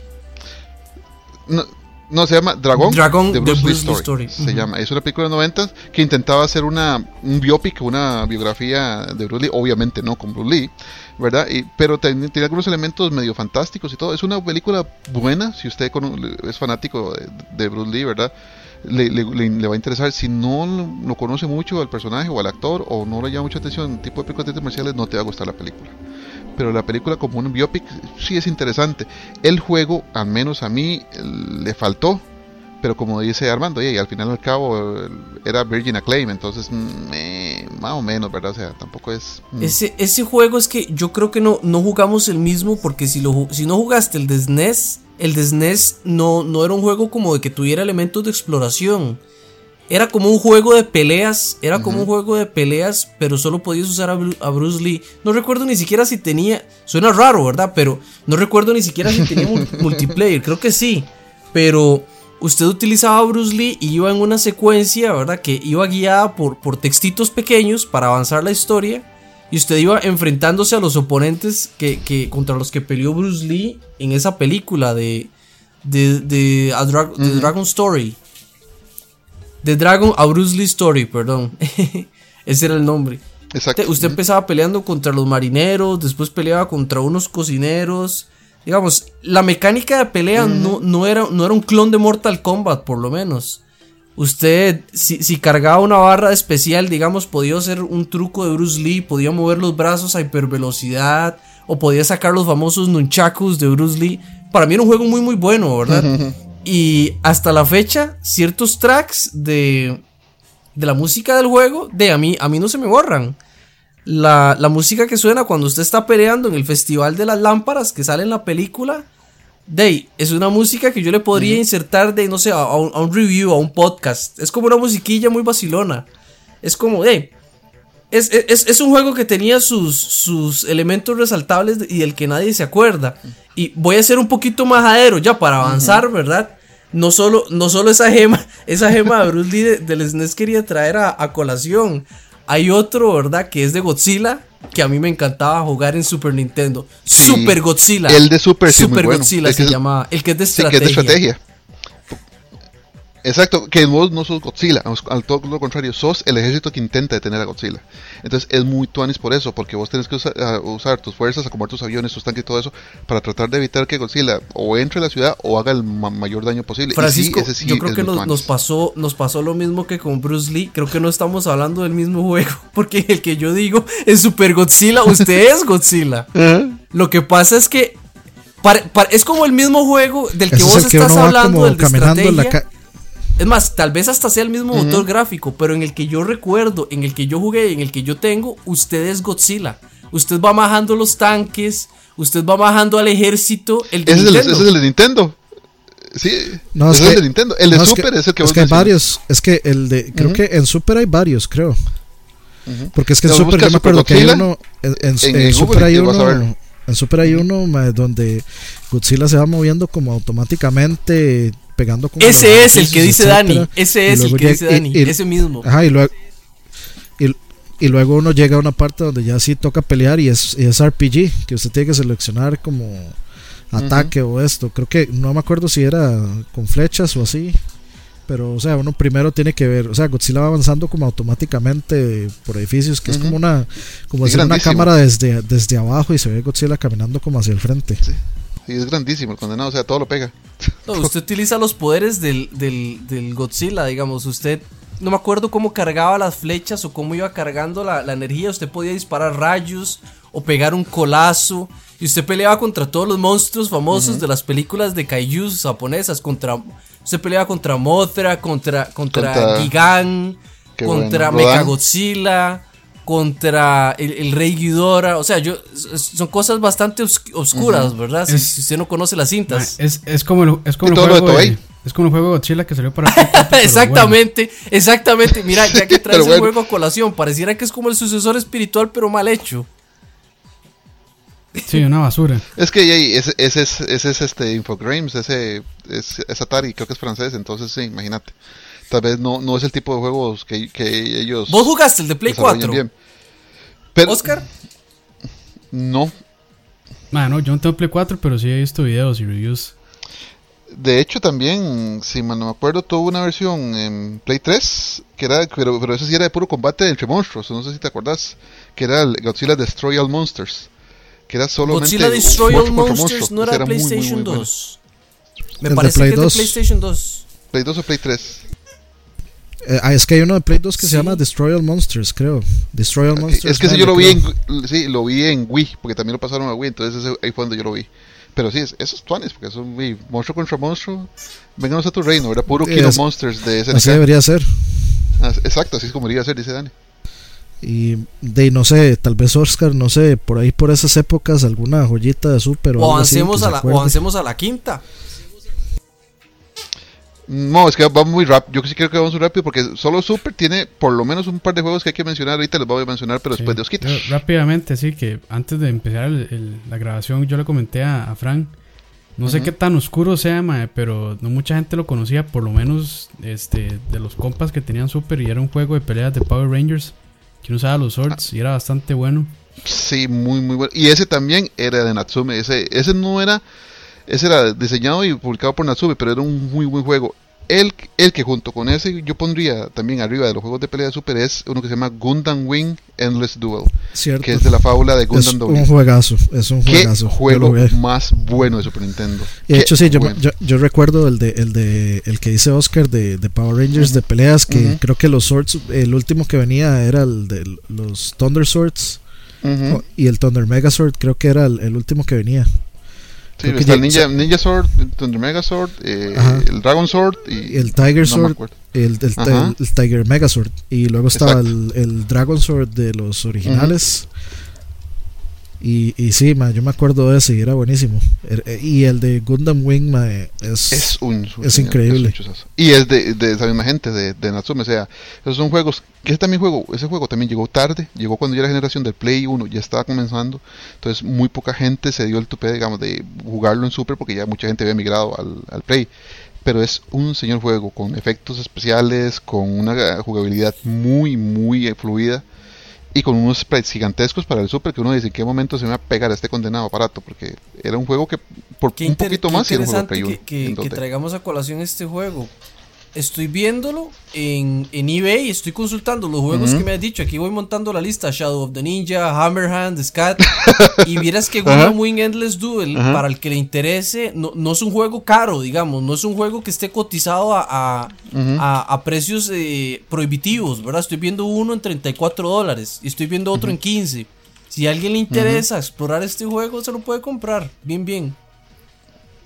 No, no, se llama Dragon, de Bruce, Lee Story. Se llama. Es una película de 90 que intentaba hacer una, un biopic, una biografía de Bruce Lee. Obviamente no con Bruce Lee, ¿verdad? Y, pero tiene, algunos elementos medio fantásticos y todo. Es una película buena, si usted es fanático de, Bruce Lee, ¿verdad? Le, le, va a interesar. Si no lo conoce mucho al personaje o al actor o no le llama mucha atención tipo de películas de comerciales, no te va a gustar la película pero la película como un biopic sí es interesante. El juego, al menos a mí, le faltó, pero como dice Armando, y al final al cabo era Virgin Acclaim, entonces mm, más o menos, ¿verdad? O sea, tampoco es... Mm. Ese, ese juego es que yo creo que no, no jugamos el mismo porque si, lo, si no jugaste el de SNES, e el de SNES e no, no era un juego como de que tuviera elementos de exploración era como un juego de peleas, era como un juego de peleas, pero solo podías usar a, Bruce Lee. No recuerdo ni siquiera si tenía, suena raro, ¿verdad? Pero no recuerdo ni siquiera si tenía multiplayer, creo que sí. Pero usted utilizaba a Bruce Lee y iba en una secuencia, ¿verdad? Que iba guiada por, por textitos pequeños para avanzar la historia. Y usted iba enfrentándose a los oponentes que, contra los que peleó Bruce Lee en esa película de, de, de, Dragon Story. The Dragon a Bruce Lee Story, perdón. Ese era el nombre. Exacto. Usted empezaba peleando contra los marineros, después peleaba contra unos cocineros. Digamos, la mecánica de pelea no, no, era, no era un clon de Mortal Kombat, por lo menos. Usted, si, si, cargaba una barra especial, digamos, podía hacer un truco de Bruce Lee, podía mover los brazos a hipervelocidad, o podía sacar los famosos nunchakus de Bruce Lee. Para mí era un juego muy, muy bueno, ¿verdad? Y hasta la fecha, ciertos tracks de, de la música del juego, de a mí, a mí no se me borran. La, música que suena cuando usted está peleando en el Festival de las Lámparas que sale en la película, de es una música que yo le podría insertar de, no sé, a, un, review, a un podcast. Es como una musiquilla muy vacilona. Es como, de es, un juego que tenía sus, sus elementos resaltables y del que nadie se acuerda. Y voy a ser un poquito majadero ya para avanzar, ¿verdad? No solo, no solo esa gema, esa gema de Bruce Lee del SNES quería traer a, colación. Hay otro, ¿verdad? Que es de Godzilla, que a mí me encantaba jugar en Super Nintendo. Super Godzilla. El de Super, Super Godzilla se llama. El que es de estrategia. que es de estrategia. Exacto, que vos no sos Godzilla, al todo lo contrario, sos el ejército que intenta detener a Godzilla. Entonces es muy tuanis por eso, porque vos tenés que usar, tus fuerzas, acomodar tus aviones, tus tanques y todo eso, para tratar de evitar que Godzilla o entre a la ciudad o haga el mayor daño posible. Francisco, yo creo que nos, pasó, nos pasó lo mismo que con Bruce Lee, creo que no estamos hablando del mismo juego, porque el que yo digo es Super Godzilla, usted es Godzilla. Lo que pasa es que es como el mismo juego del que vos estás hablando, del de estrategia. Es más, tal vez hasta sea el mismo motor gráfico, pero en el que yo recuerdo, en el que yo jugué, en el que yo tengo, usted es Godzilla. Usted va bajando los tanques, usted va bajando al ejército. El de ese, Es el, ese es el de Nintendo. Sí, no, es, el de Nintendo. El de Super es, el que Es que hay varios. Es que el de. Creo que en Super hay varios, creo. Porque es que en Super yo me acuerdo que hay uno. En, Super hay uno. En Super hay uno donde Godzilla se va moviendo como automáticamente pegando con Ese es el que dice Dani. Ese es el que dice Dani. ese mismo. Ajá, y luego, y, luego uno llega a una parte donde ya sí toca pelear y es, es RPG, que usted tiene que seleccionar como ataque o esto. Creo que no me acuerdo si era con flechas o así. Pero, o sea, uno primero tiene que ver, o sea, Godzilla va avanzando como automáticamente por edificios, que es como una como hacer una cámara desde, desde abajo y se ve Godzilla caminando como hacia el frente. Sí. Y es grandísimo el condenado, o sea, todo lo pega. usted utiliza los poderes del, del, del, Godzilla, digamos, usted no me acuerdo cómo cargaba las flechas o cómo iba cargando la, la energía, usted podía disparar rayos o pegar un colazo. Y usted peleaba contra todos los monstruos famosos de las películas de kaijus japonesas. Contra, usted peleaba contra Mothra, contra, contra, Gigan, contra Mechagodzilla, contra el, Rey Ghidorah. O sea, yo, son cosas bastante oscuras, ¿verdad? Si, usted no conoce las cintas. Es, es como el, es como el juego de, es como el juego de Godzilla que salió para Exactamente, exactamente. Mira, ya que traes el juego a colación, pareciera que es como el sucesor espiritual, pero mal hecho. Sí, una basura. es que ese, ese, es, ese es este Infogrames, ese es, Atari, creo que es francés, entonces sí, imagínate. Tal vez no, no es el tipo de juegos que, que ellos. ¿Vos jugaste el de Play 4? Pero, ¿Oscar? No. Bueno, yo no tengo Play 4, pero sí he visto videos y reviews. De hecho, también, si mal no me acuerdo, tuvo una versión en Play 3, que era, pero, pero eso sí era de puro combate entre monstruos, no sé si te acuerdas, que era el Godzilla Destroy All Monsters que era solamente Godzilla Destroy All Monsters no era, PlayStation 2. Me parece que es de PlayStation 2. Play 2 o Play 3. Eh, ah, es que hay uno de Play 2 que se llama Destroy All Monsters, creo. Destroy All Monsters. Es que ese yo lo vi en sí, lo vi en Wii, porque también lo pasaron a Wii, entonces ese, ahí fue donde yo lo vi. Pero sí, esos es tuanes, porque son Wii, monstruo contra monstruo. Vénganos a tu reino, era puro Kino Monsters de ese Así debería ser. Ah, exacto, así es como debería ser, dice Dani. Y de no sé, tal vez Oscar, no sé, por ahí por esas épocas alguna joyita de Super o, avancemos, a la, o avancemos a la quinta. No, es que vamos muy rápido. Yo sí creo que vamos muy rápido porque solo Super tiene por lo menos un par de juegos que hay que mencionar. Ahorita los voy a mencionar, pero después de Osquita. Rápidamente, sí, que antes de empezar la grabación, yo le comenté a, a Frank. No sé qué tan oscuro sea, pero no mucha gente lo conocía, por lo menos este, de los compas que tenían Super y era un juego de peleas de Power Rangers que usaba los swords y era bastante bueno. Sí, muy, muy bueno. Y ese también era de Natsume. Ese, ese no era. Ese era diseñado y publicado por Natsume, pero era un muy buen juego. El, el que junto con ese yo pondría también arriba de los juegos de pelea de Super es uno que se llama Gundam Wing Endless Duel. Cierto. Que es de la fábula de Gundam Es un juegazo, es un juegazo. ¿Qué juego más bueno de Super Nintendo? de hecho, sí, yo, yo, recuerdo el de, el de el que dice Oscar de, de Power Rangers de peleas, que creo que los Swords, el último que venía era el de los Thunder Swords. y el Thunder Megazord creo que era el último que venía. Sí, está el Ninja, Ninja Sword, Thunder Mega Sword, eh, el Dragon Sword y el Tiger Sword, el, el, Tiger Mega Sword. Y luego estaba el, el, Dragon Sword de los originales. Y, y sí, yo me acuerdo de ese y era buenísimo. Er, eh, y el de Gundam Wing es, es, un, es increíble. y es de, de, esa misma gente, de, de Natsume. O sea, esos son juegos. Que ese, también juego, ese juego también llegó tarde. Llegó cuando ya la generación del Play 1 ya estaba comenzando. Entonces, muy poca gente se dio el tupe, digamos, de jugarlo en Super porque ya mucha gente había migrado al, al Play pero es un señor juego con efectos especiales, con una jugabilidad muy, muy fluida y con unos sprites gigantescos para el Super que uno dice en qué momento se me va a pegar a este condenado aparato porque era un juego que por un poquito más y era un juego que, que, traigamos a colación este juego estoy viéndolo en, en eBay, estoy consultando los juegos que me has dicho. Aquí voy montando la lista: Shadow of the Ninja, Hammerhand, Scat. y vieras que Gundam Wing Endless Duel, para el que le interese, no, no, es un juego caro, digamos. No es un juego que esté cotizado a, a, a, precios eh, prohibitivos, ¿verdad? Estoy viendo uno en 34 dólares y estoy viendo otro en 15. Si a alguien le interesa explorar este juego, se lo puede comprar. Bien, bien.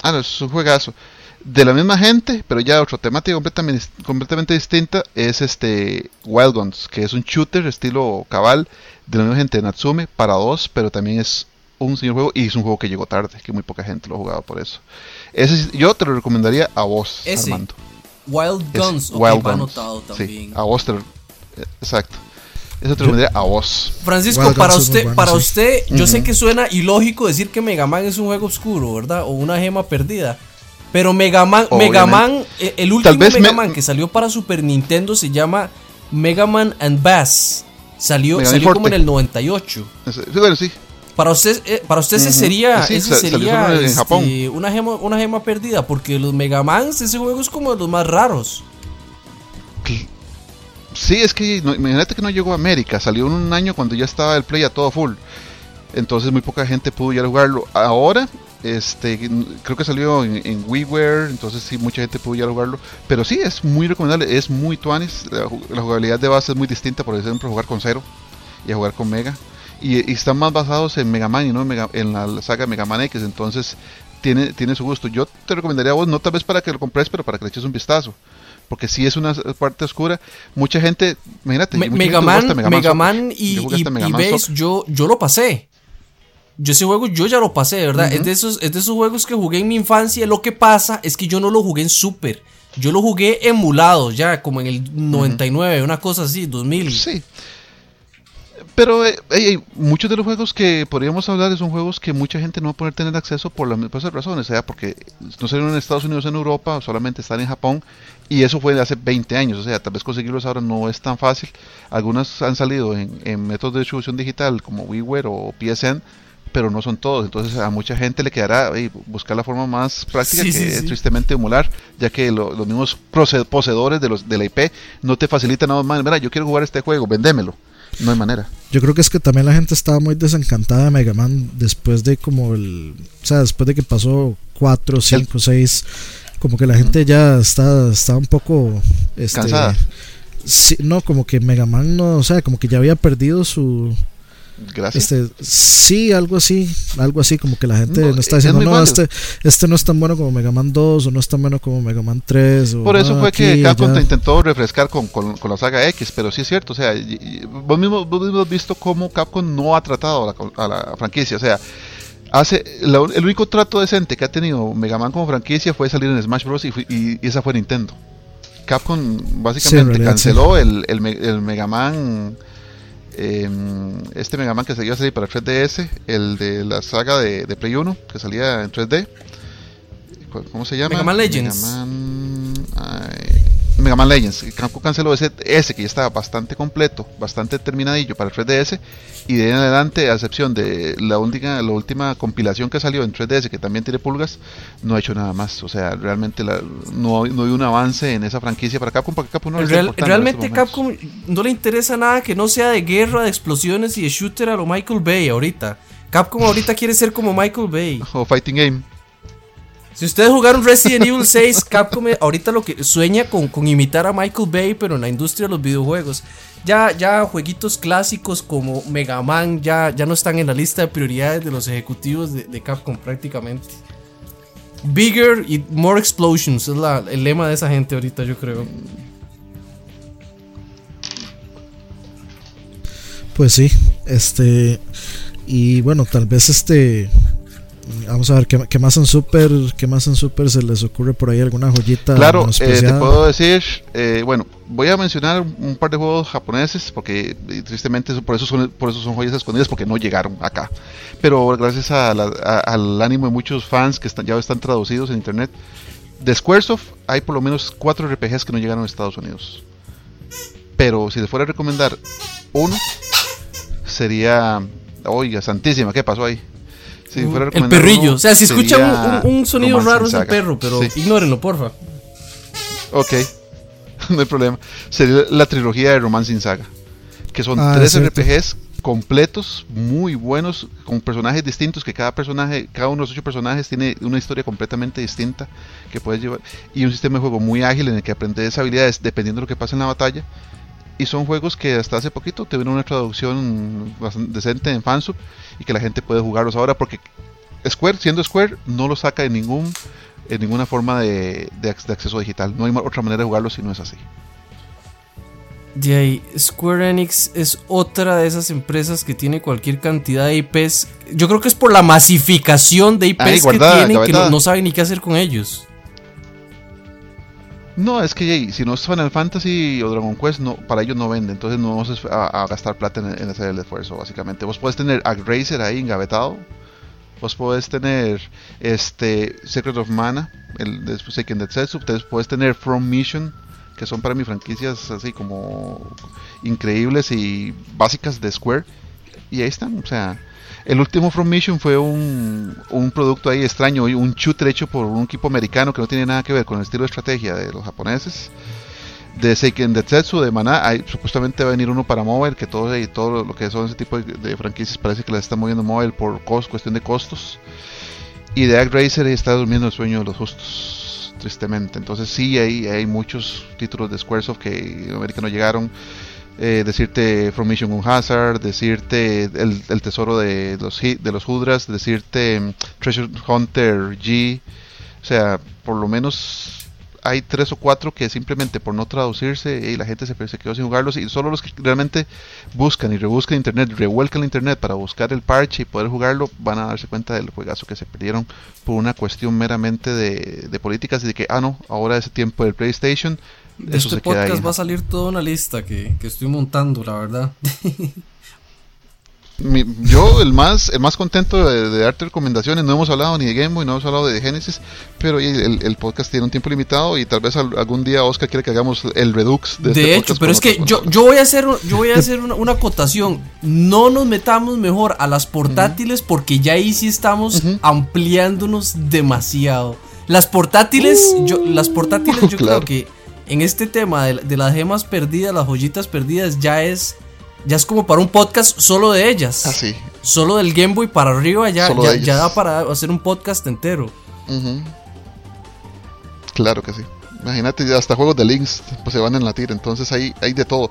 Ah, no, es un juegazo de la misma gente, pero ya otra temática completamente, completamente distinta, es este Wild Guns, que es un shooter estilo cabal de la misma gente de Natsume para dos, pero también es un señor juego y es un juego que llegó tarde, que muy poca gente lo ha jugado por eso. Ese, yo te lo recomendaría a vos, Armando. Wild Guns, Wild Guns. también. a vos te lo, exacto. Eso te lo recomendaría a vos. Francisco, para usted, para usted, yo sé que suena ilógico decir que Mega Man es un juego oscuro, ¿verdad? O una gema perdida. Pero Mega Man, Mega Man eh, el último Mega Man que salió para Super Nintendo se llama Mega Man and Bass. Salió, salió como en el 98. Sí, bueno, sí. Para usted, eh, para usted ese sería, ese sería este, una, gema, una gema perdida, porque los Mega Man, ese juego es como de los más raros. Sí, es que imagínate que no llegó a América, salió en un año cuando ya estaba el Play a todo full. Entonces muy poca gente pudo ya jugarlo. Ahora, este, creo que salió en, WiiWare, entonces sí, mucha gente pudo ya jugarlo. Pero sí, es muy recomendable, es muy tuanis. La, jugabilidad de base es muy distinta, por ejemplo, jugar con Zero y a jugar con Mega. Y, están más basados en Mega Man y no en, la saga Mega Man X, entonces tiene, tiene su gusto. Yo te recomendaría a vos, no tal vez para que lo compres, pero para que le eches un vistazo porque si es una parte oscura. Mucha gente, imagínate, Mega, Man, Mega, Man, y, y, yo, yo lo pasé. Yo ese juego yo ya lo pasé, de verdad. es, de esos, es de esos juegos que jugué en mi infancia. Lo que pasa es que yo no lo jugué en Super. Yo lo jugué emulado ya, como en el 99, una cosa así, 2000. Sí. Pero eh, muchos de los juegos que podríamos hablar son juegos que mucha gente no va a poder tener acceso por las mismas razones, sea porque no salieron en Estados Unidos en Europa, solamente están en Japón, y eso fue de hace 20 años, o sea, tal vez conseguirlos ahora no es tan fácil. Algunas han salido en, en métodos de distribución digital como WiiWare o PSN, pero no son todos. Entonces a mucha gente le quedará buscar la forma más práctica que es tristemente emular, ya que los mismos poseedores de, los, de la IP no te facilitan nada más. Mira, yo quiero jugar este juego, vendémelo. No hay manera. Yo creo que es que también la gente estaba muy desencantada de Mega Man después de como el... O sea, después de que pasó 4, 5, 6, como que la gente ya está, está un poco... Este, Cansada. Sí, no, como que Mega Man no, o sea, como que ya había perdido su Gracias. Este, sí, algo así, algo así, como que la gente no, está diciendo, no, este, este no es tan bueno como Mega Man 2 o no es tan bueno como Mega Man 3. Por eso fue que Capcom intentó refrescar con, con, la saga X, pero sí es cierto, o sea, vos mismo, vos mismo has visto cómo Capcom no ha tratado a la, franquicia, o sea, hace el único trato decente que ha tenido Mega Man como franquicia fue salir en Smash Bros. y, esa fue Nintendo. Capcom básicamente canceló el, el, el Mega Man Em, este Mega Man que seguía salir para 3DS, el de la saga de, de, Play 1 que salía en 3D. ¿Cómo se llama? Mega Man Legends. Mega Man, Mega Man Legends. Capcom canceló ese, ese que ya estaba bastante completo, bastante terminadillo para el 3DS. Y de ahí en adelante, a excepción de la última, la última compilación que salió en 3DS, que también tiene pulgas, no ha hecho nada más. O sea, realmente no, no hay un avance en esa franquicia para Capcom, porque Capcom no Realmente Capcom no le interesa nada que no sea de guerra, de explosiones y de shooter a lo Michael Bay ahorita. Capcom ahorita quiere ser como Michael Bay. O Fighting Game. Si ustedes jugaron Resident Evil 6, Capcom ahorita lo que sueña con, con, imitar a Michael Bay, pero en la industria de los videojuegos. Ya, ya jueguitos clásicos como Mega Man ya, ya no están en la lista de prioridades de los ejecutivos de, Capcom prácticamente. Bigger y more explosions es el lema de esa gente ahorita, yo creo. Pues sí, este. Y bueno, tal vez este. Vamos a ver qué, más en Super, qué más en Super se les ocurre por ahí alguna joyita. Claro, eh, te puedo decir, eh, bueno, voy a mencionar un par de juegos japoneses porque eh, tristemente por eso son por eso son joyas escondidas porque no llegaron acá. Pero gracias al ánimo de muchos fans que están, ya están traducidos en internet, de Squaresoft hay por lo menos cuatro RPGs que no llegaron a Estados Unidos. Pero si les fuera a recomendar uno sería, oiga, santísima, ¿qué pasó ahí? El perrillo. o sea, si escuchan un, sonido raro es el perro, pero ignórenlo, porfa. Ok, no hay problema. Sería la trilogía de Romance sin Saga. Que son ah, tres RPGs completos, muy buenos, con personajes distintos, que cada personaje, cada uno de los ocho personajes tiene una historia completamente distinta que puedes llevar. Y un sistema de juego muy ágil en el que aprendes habilidades dependiendo de lo que pasa en la batalla. Y son juegos que hasta hace poquito tuvieron una traducción bastante decente en fansub y que la gente puede jugarlos ahora porque Square, siendo Square, no lo saca en ningún en ninguna forma de, de, acceso digital. No hay otra manera de jugarlo si no es así. De ahí, Square Enix es otra de esas empresas que tiene cualquier cantidad de IPs. Yo creo que es por la masificación de IPs que tienen que no, saben ni qué hacer con ellos. No, es que si no es Final Fantasy o Dragon Quest, no, para ellos no vende, entonces no vamos a, gastar plata en, hacer el esfuerzo, básicamente. Vos puedes tener AgRacer ahí engavetado, vos puedes tener este Secret of Mana, el de Seiken Detsetsu, ustedes puedes tener From Mission, que son para mí franquicias así como increíbles y básicas de Square, y ahí están, o sea, el último From Mission fue un, un producto ahí extraño, un shooter hecho por un equipo americano que no tiene nada que ver con el estilo de estrategia de los japoneses. de Seiken Detsetsu, de hay, supuestamente va a venir uno para mobile, que todo, y todo lo que son ese tipo de, franquicias parece que las está moviendo mobile por cuestión de costos. Y de Racer está durmiendo el sueño de los justos, tristemente. Entonces sí, hay, hay muchos títulos de Squaresoft que en América no llegaron. Eh, decirte From Mission Hazard, decirte el, el, tesoro de los, de los Hudras, decirte mm, Treasure Hunter G. O sea, por lo menos hay tres o cuatro que simplemente por no traducirse y la gente se, se, quedó sin jugarlos y solo los que realmente buscan y rebuscan internet, revuelcan el internet para buscar el parche y poder jugarlo van a darse cuenta del juegazo que se perdieron por una cuestión meramente de, de políticas y de que, ah no, ahora ese tiempo del PlayStation. De este podcast va a salir toda una lista que, que estoy montando, la verdad. yo el más el más contento de, darte recomendaciones no hemos hablado ni de Game Boy no hemos hablado de Genesis pero el, el podcast tiene un tiempo limitado y tal vez algún día Oscar quiere que hagamos el Redux de, este hecho pero es que yo, yo voy a hacer yo voy a hacer una, acotación. No nos metamos mejor a las portátiles porque ya ahí sí estamos ampliándonos demasiado. Las portátiles yo las portátiles yo creo que en este tema de, de las gemas perdidas las joyitas perdidas ya es ya es como para un podcast solo de ellas. Ah, sí. Solo del Game Boy para arriba ya, ya, da para hacer un podcast entero. Claro que sí. Imagínate, hasta juegos de links pues, se van en la tira, entonces hay, hay de todo.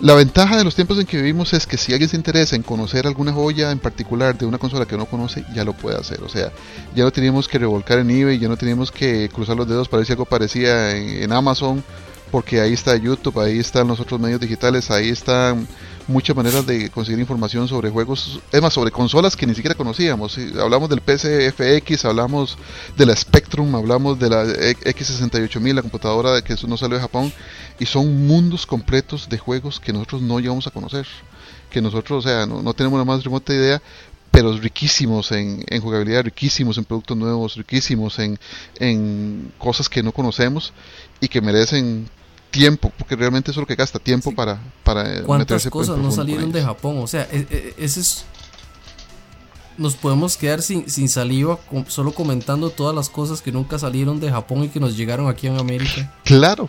La ventaja de los tiempos en que vivimos es que si alguien se interesa en conocer alguna joya en particular de una consola que no conoce, ya lo puede hacer. O sea, ya no teníamos que revolcar en eBay, ya no teníamos que cruzar los dedos para ver si algo parecía en Amazon porque ahí está YouTube, ahí están los otros medios digitales, ahí están muchas maneras de conseguir información sobre juegos, es más, sobre consolas que ni siquiera conocíamos. Hablamos del PCFX, hablamos de la Spectrum, hablamos de la X68000, la computadora que no salió de Japón, y son mundos completos de juegos que nosotros no llegamos a conocer. Que nosotros, o sea, no, tenemos la más remota idea, pero riquísimos en, en, jugabilidad, riquísimos en productos nuevos, riquísimos en, en cosas que no conocemos y que merecen tiempo, porque realmente eso es lo que gasta tiempo para, para ¿Cuántas cosas no salieron de Japón? O sea, e, e, ese es... Nos podemos quedar sin, sin saliva solo comentando todas las cosas que nunca salieron de Japón y que nos llegaron aquí en América. Claro.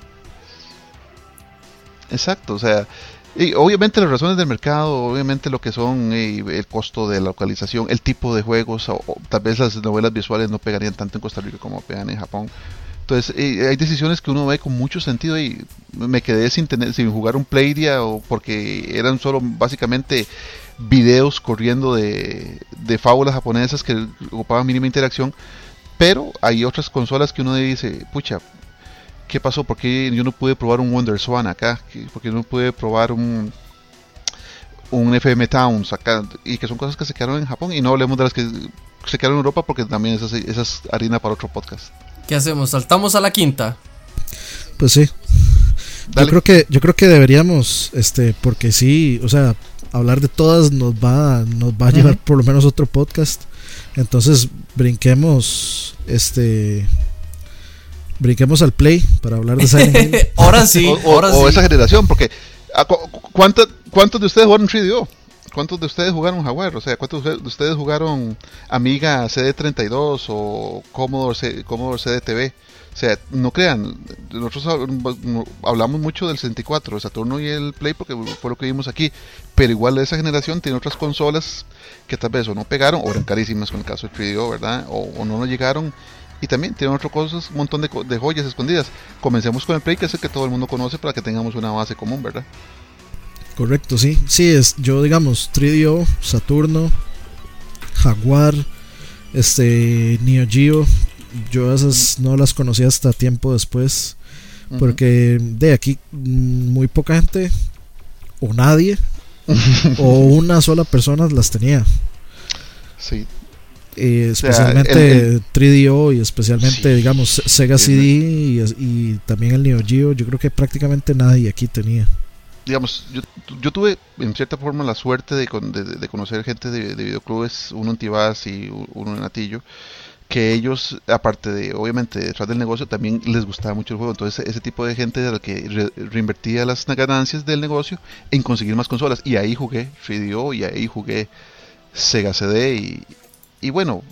Exacto, o sea, y obviamente las razones del mercado, obviamente lo que son el costo de la localización, el tipo de juegos, o, tal vez las novelas visuales no pegarían tanto en Costa Rica como pegan en Japón. Entonces hay decisiones que uno ve con mucho sentido y me quedé sin jugar un Playdia o porque eran solo básicamente videos corriendo de, de fábulas japonesas que ocupaban mínima interacción. Pero hay otras consolas que uno dice, pucha, ¿qué pasó? ¿Por qué yo no pude probar un Wonder Swan acá? ¿Por qué no pude probar un, un FM Towns acá? Y que son cosas que se quedaron en Japón. Y no hablemos de las que se quedaron en Europa porque también esas, esas harina para otro podcast. ¿Qué hacemos? ¿Saltamos a la quinta? Pues sí. Yo creo que yo creo que deberíamos este porque sí, o sea, hablar de todas nos va nos va a llevar por lo menos otro podcast. Entonces, brinquemos este brinquemos al play para hablar de Silent ahora sí, o, ahora o, esa generación porque ah, ¿cuántos de ustedes jugaron 3DO? ¿Cuántos de ustedes jugaron Jaguar? O sea, ¿cuántos de ustedes jugaron Amiga CD32 o Commodore, C Commodore CDTV? O sea, no crean, nosotros hablamos mucho del 64, el Saturno y el Play porque fue lo que vimos aquí, pero igual esa generación tiene otras consolas que tal vez o no pegaron, o eran carísimas con el caso del 3DO, ¿verdad? O, no nos llegaron, y también tienen otras cosas, un montón de, de joyas escondidas. Comencemos con el Play, que es el que todo el mundo conoce para que tengamos una base común, ¿verdad? Correcto, sí. Sí, es, yo digamos 3DO, Saturno, Jaguar, este Neo Geo, yo esas no las conocí hasta tiempo después. Porque de aquí mm, muy poca gente o nadie o una sola persona las tenía. Sí. especialmente 3DO y especialmente digamos Sega CD y, y, también el Neo Geo, yo creo que prácticamente nadie aquí tenía digamos, yo, yo, tuve en cierta forma la suerte de, de, conocer gente de, videoclubes, uno en Tibás y uno en Atillo, que ellos, aparte de, obviamente, detrás del negocio, también les gustaba mucho el juego. Entonces, ese tipo de gente de la que reinvertía las ganancias del negocio en conseguir más consolas. Y ahí jugué 3DO y ahí jugué Sega CD. Y, bueno,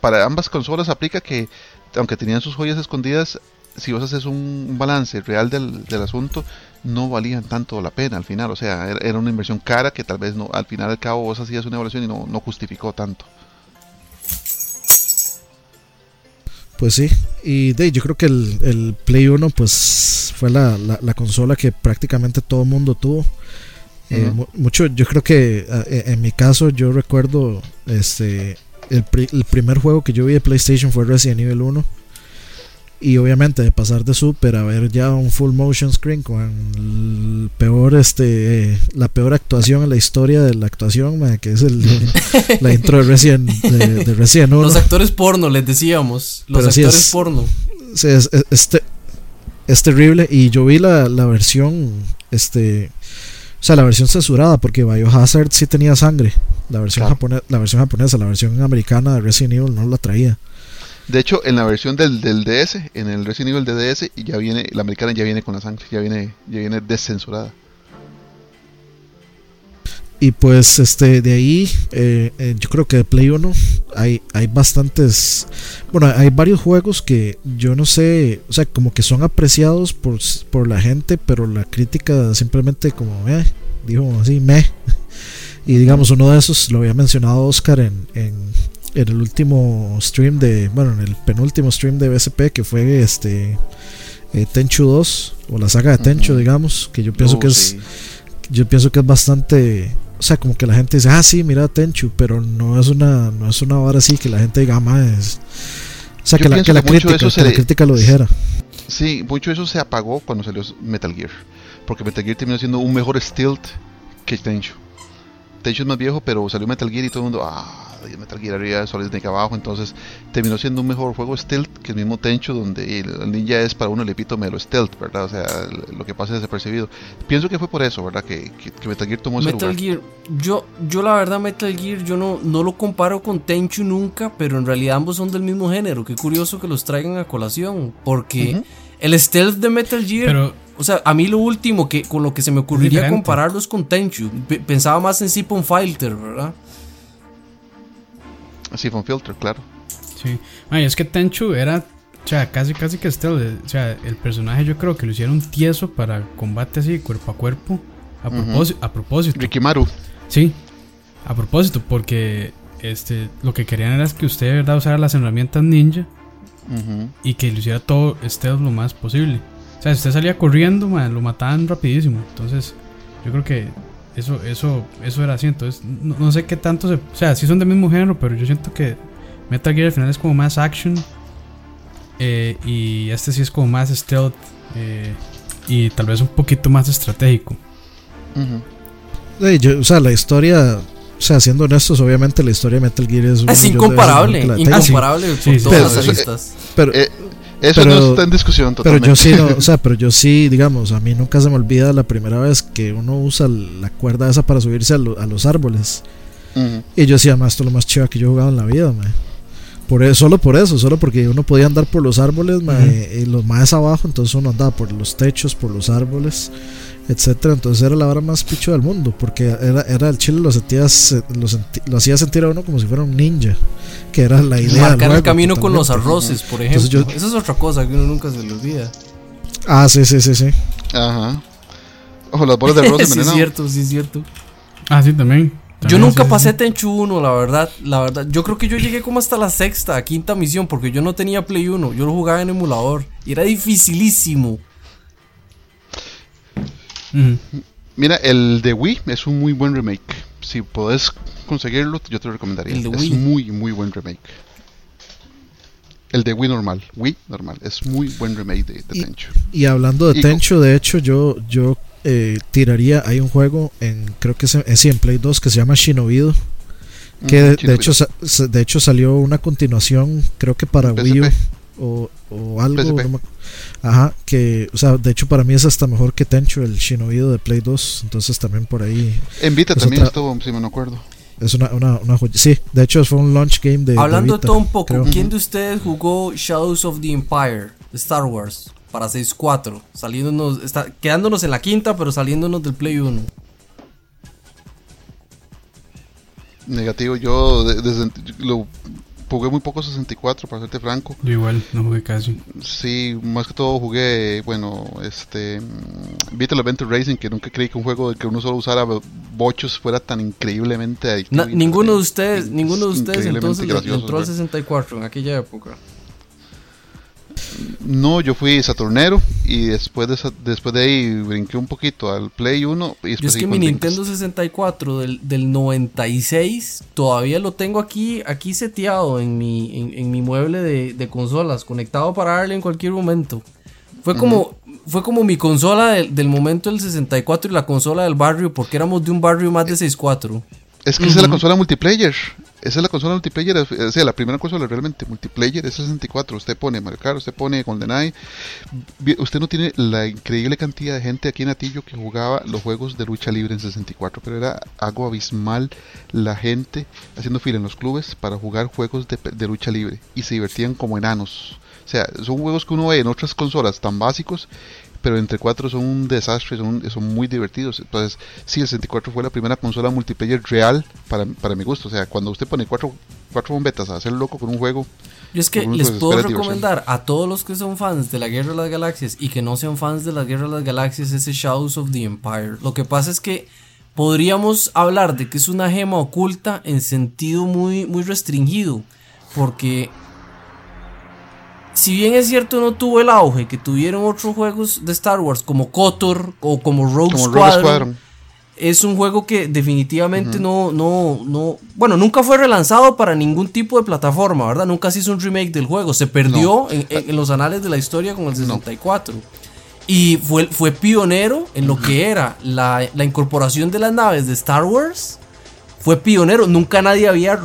para ambas consolas aplica que, aunque tenían sus joyas escondidas, si vos haces un, balance real del, asunto, no valían tanto la pena al final. O sea, era, una inversión cara que tal vez no, al final del cabo vos hacías una evaluación y no, no justificó tanto. Pues sí, y de, yo creo que el, Play 1 pues fue la, la, consola que prácticamente todo el mundo tuvo. Eh, mucho, yo creo que eh, en mi caso yo recuerdo este el, el, primer juego que yo vi de PlayStation fue Resident Evil 1 y obviamente de pasar de Super a ver ya un full motion screen con el peor este la peor actuación en la historia de la actuación que es el, la intro de Resident, de, Evil los actores porno les decíamos. Los actores porno. Es, es, terrible. Y yo vi la, la versión este o sea la versión censurada porque Biohazard sí tenía sangre. La versión japonesa la versión japonesa la versión americana de Resident Evil no la traía de hecho, en la versión del, del DS, en el Resident Evil de DS, ya viene, la americana ya viene con la sangre, ya viene, ya viene descensurada. Y pues este de ahí, eh, eh, yo creo que de Play 1 hay, hay bastantes, bueno, hay varios juegos que yo no sé, o sea, como que son apreciados por, por la gente, pero la crítica simplemente como, eh, dijo así, me. Y digamos, uno de esos lo había mencionado Oscar en, en, en el último stream de, bueno, en el penúltimo stream de BSP que fue este eh, Tenchu 2 o la saga de Tenchu, digamos, que yo pienso uh, que es yo pienso que es bastante, o sea, como que la gente dice, "Ah, sí, mira Tenchu", pero no es una no es una hora así que la gente diga, "Más es o sea, que la, que la, crítica, que la crítica lo dijera. Sí, mucho de eso se apagó cuando salió Metal Gear, porque Metal Gear terminó siendo un mejor stealth que Tenchu. Tenchu es más viejo, pero salió Metal Gear y todo el mundo, ah, Metal Gear arriba, Solid Snake abajo, entonces terminó siendo un mejor juego stealth que el mismo Tencho, donde el ninja es para uno el epítome de lo stealth, ¿verdad? O sea, lo que pasa es desapercibido. Pienso que fue por eso, ¿verdad? Que, Metal Gear tomó ese Metal Gear, yo, yo la verdad Metal Gear, yo no, no lo comparo con Tenchu nunca, pero en realidad ambos son del mismo género. Qué curioso que los traigan a colación, porque el stealth de Metal Gear... o sea, a mí lo último que con lo que se me ocurriría compararlos con Tenchu, pensaba más en Sipon Fighter, ¿verdad? Siphon Filter, claro. Sí. es que Tenchu era, o sea, casi casi que este, o sea, el personaje yo creo que lo hicieron tieso para combate así, cuerpo a cuerpo. A, propósito, a propósito. Rikimaru. Sí, a propósito, porque este, lo que querían era que usted de verdad usara las herramientas ninja y que lo hiciera todo stealth lo más posible. O sea, si usted salía corriendo, lo mataban rapidísimo. Entonces, yo creo que eso, eso, eso era así. Entonces, no, sé qué tanto se. O sea, sí son del mismo género, pero yo siento que Metal Gear al final es como más action. Eh, y este sí es como más stealth. Eh, y tal vez un poquito más estratégico. o sea, la historia. O sea, siendo honestos, obviamente la historia de Metal Gear es, es incomparable. Incomparable por todas las vistas. Pero, eh, eso no está en discusión totalmente. Pero yo sí, o sea, pero yo sí, digamos, a mí nunca se me olvida la primera vez que uno usa la cuerda esa para subirse a, los árboles. Y yo decía, más esto es lo más chido que yo he jugado en la vida, Por eso, solo por eso, solo porque uno podía andar por los árboles, y los más abajo, entonces uno andaba por los techos, por los árboles etcétera. Entonces era la hora más picho del mundo, porque era, era el chile lo, sentías, lo, lo, hacía sentir a uno como si fuera un ninja, que era la idea. Marcar el camino con los arroces, por ejemplo. Esa es otra cosa que uno nunca se le olvida. Ah, sí, sí, sí, sí. Ajá. Ojo, las bolas de arroz Sí, es cierto, sí, es cierto. Ah, sí, también. yo nunca pasé Tenchu 1, la verdad, la verdad. Yo creo que yo llegué como hasta la sexta, quinta misión, porque yo no tenía Play 1, yo lo jugaba en emulador. Y era dificilísimo. Mira, el de Wii es un muy buen remake. Si podés conseguirlo, yo te lo recomendaría. es muy, muy buen remake. El de Wii normal, Wii normal, es muy buen remake de, Tencho. Y hablando de Tencho, de hecho, yo, yo eh, tiraría, hay un juego en, creo que es, en Play 2 que se llama Shinobido. Que de, hecho, de hecho salió una continuación, creo que para Wii U o, o algo. ajá, que, o sea, de hecho para mí es hasta mejor que Tencho, el Shinobido de Play 2. Entonces también por ahí. En Vita también estuvo, si me acuerdo. Es una, una, una Sí, de hecho fue un launch game de. Hablando de, todo un poco, ¿quién de ustedes jugó Shadows of the Empire de Star Wars para 6.4? Saliéndonos, está, quedándonos en la quinta, pero saliéndonos del Play 1. Negativo, yo desde lo jugué muy poco 64, para serte franco. Yo igual, no jugué casi. Sí, más que todo jugué, bueno, este. Beetle Adventure Racing, que nunca creí que un juego de que uno solo usara bochos fuera tan increíblemente adictivo. ninguno de ustedes, ninguno de ustedes entonces entró al 64 en aquella época. No, yo fui Saturnero y después de, después de ahí brinqué un poquito al Play 1. Y yo es que mi Nintendo 64 del, del 96 todavía lo tengo aquí, aquí seteado en mi, en, mi mueble de, consolas, conectado para darle en cualquier momento. Fue como, fue como mi consola del, momento del 64 y la consola del barrio, porque éramos de un barrio más de 6.4. Es que esa es la consola multiplayer. Esa es la consola multiplayer, o sea, la primera consola realmente multiplayer es 64. Usted pone Mario Kart, usted pone GoldenEye. Usted no tiene la increíble cantidad de gente aquí en Atillo que jugaba los juegos de lucha libre en 64, pero era algo abismal la gente haciendo fila en los clubes para jugar juegos de, de lucha libre y se divertían como enanos. O sea, son juegos que uno ve en otras consolas tan básicos pero entre cuatro son un desastre, son, son muy divertidos. Entonces, sí, el 64 fue la primera consola multiplayer real para, para mi gusto. O sea, cuando usted pone cuatro, cuatro bombetas a hacer loco con un juego. Yo es que les puedo recomendar a todos los que son fans de la Guerra de las Galaxias y que no sean fans de la Guerra de las Galaxias ese Shadows of the Empire. Lo que pasa es que podríamos hablar de que es una gema oculta en sentido muy, muy restringido. Porque si bien es cierto no tuvo el auge que tuvieron otros juegos de Star Wars como KOTOR o como Rogue, Squadron, es un juego que definitivamente no, no, no, bueno, nunca fue relanzado para ningún tipo de plataforma, ¿verdad? Nunca se hizo un remake del juego, se perdió en, los anales de la historia con el 64. Y fue, fue pionero en lo que era la, incorporación de las naves de Star Wars. Fue pionero, nunca nadie había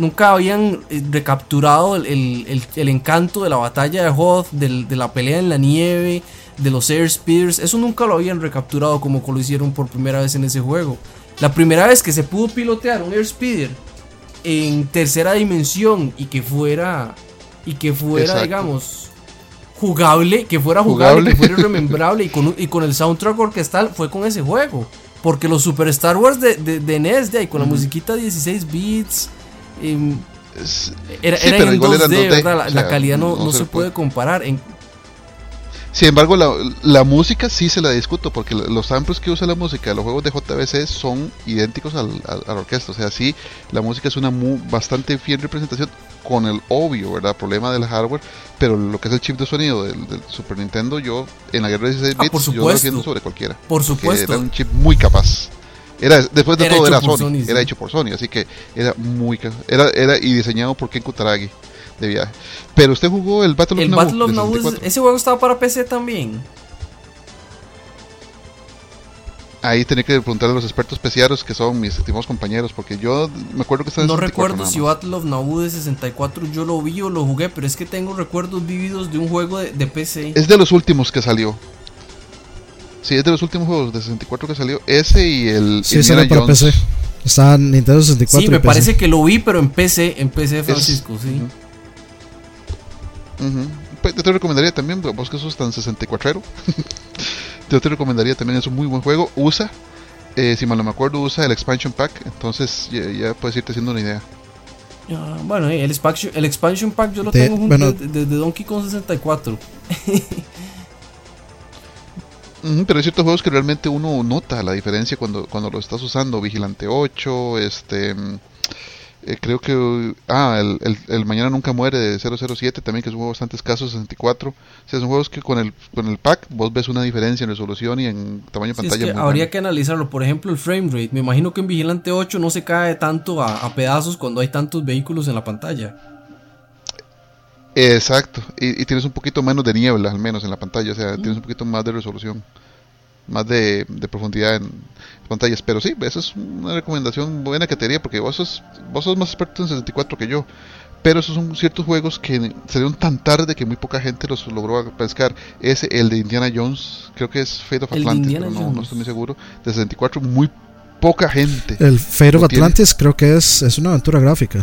nunca habían eh, recapturado el, encanto de la batalla de Hoth, de la pelea en la nieve, de los Air Speeders. Eso nunca lo habían recapturado como lo hicieron por primera vez en ese juego. La primera vez que se pudo pilotear un Air Speeder en tercera dimensión y que fuera, y que fuera, digamos, jugable, que fuera jugable, que fuera remembrable y con, y con el soundtrack orquestal fue con ese juego. Porque los Super Star Wars de, de, NES, de ahí, con la musiquita 16 bits, era, en 2D, La, calidad no, se, puede, comparar. En... Sin embargo, la, música sí se la discuto, porque los samples que usa la música de los juegos de JVC son idénticos al, a la orquesta. O sea, sí, la música es una bastante fiel representación con el obvio, ¿verdad? Problema del hardware, pero lo que es el chip de sonido del, Super Nintendo, yo en la guerra de 16 ah, bits, yo lo defiendo sobre cualquiera. Por supuesto. Era un chip muy capaz. Era, después de todo era Sony, era hecho por Sony, así que era muy era, era y diseñado por Ken Kutaragi de viaje. Pero usted jugó el Battle of el Battle of ese juego estaba para PC también. Ahí tenía que preguntarle a los expertos especiales que son mis estimados compañeros, porque yo me acuerdo que estaba No recuerdo si Battle of Naboo de 64 yo lo vi o lo jugué, pero es que tengo recuerdos vividos de un juego de, de PC. Es de los últimos que salió. Sí, es de los últimos juegos de 64 que salió. Ese y el. Sí, ese era para PC. Está Nintendo 64. Sí, me parece que lo vi, pero en PC, en PC Francisco, sí. Pues, yo te recomendaría también, vos que sos tan 64 Yo te recomendaría también, es un muy buen juego. Usa, eh, si mal no me acuerdo, usa el expansion pack. Entonces ya, puedes irte haciendo una idea. bueno, eh, el, expansion, el expansion pack yo lo tengo junto de, de Donkey Kong 64. pero hay ciertos juegos que realmente uno nota la diferencia cuando, cuando lo estás usando. Vigilante 8, este... Eh, creo que... Ah, el, el, Mañana Nunca Muere de 007 también, que es un juego bastante escaso, 64. O sea, son juegos que con el, con el pack vos ves una diferencia en resolución y en tamaño de pantalla. habría que analizarlo. Por ejemplo, el frame rate. Me imagino que en Vigilante 8 no se cae tanto a, a pedazos cuando hay tantos vehículos en la pantalla. Exacto, y, tienes un poquito menos de niebla, al menos en la pantalla, o sea, tienes un poquito más de resolución, más de, profundidad en pantallas. Pero sí, esa es una recomendación buena que te diría, porque vos sos, vos sos más experto en 64 que yo. Pero esos son ciertos juegos que salieron tan tarde que muy poca gente los logró pescar. Ese, el de Indiana Jones, creo que es Fate of Atlantis, pero no, no, estoy muy seguro. De 64, muy poca gente. El Fate of Atlantis creo que es, es una aventura gráfica.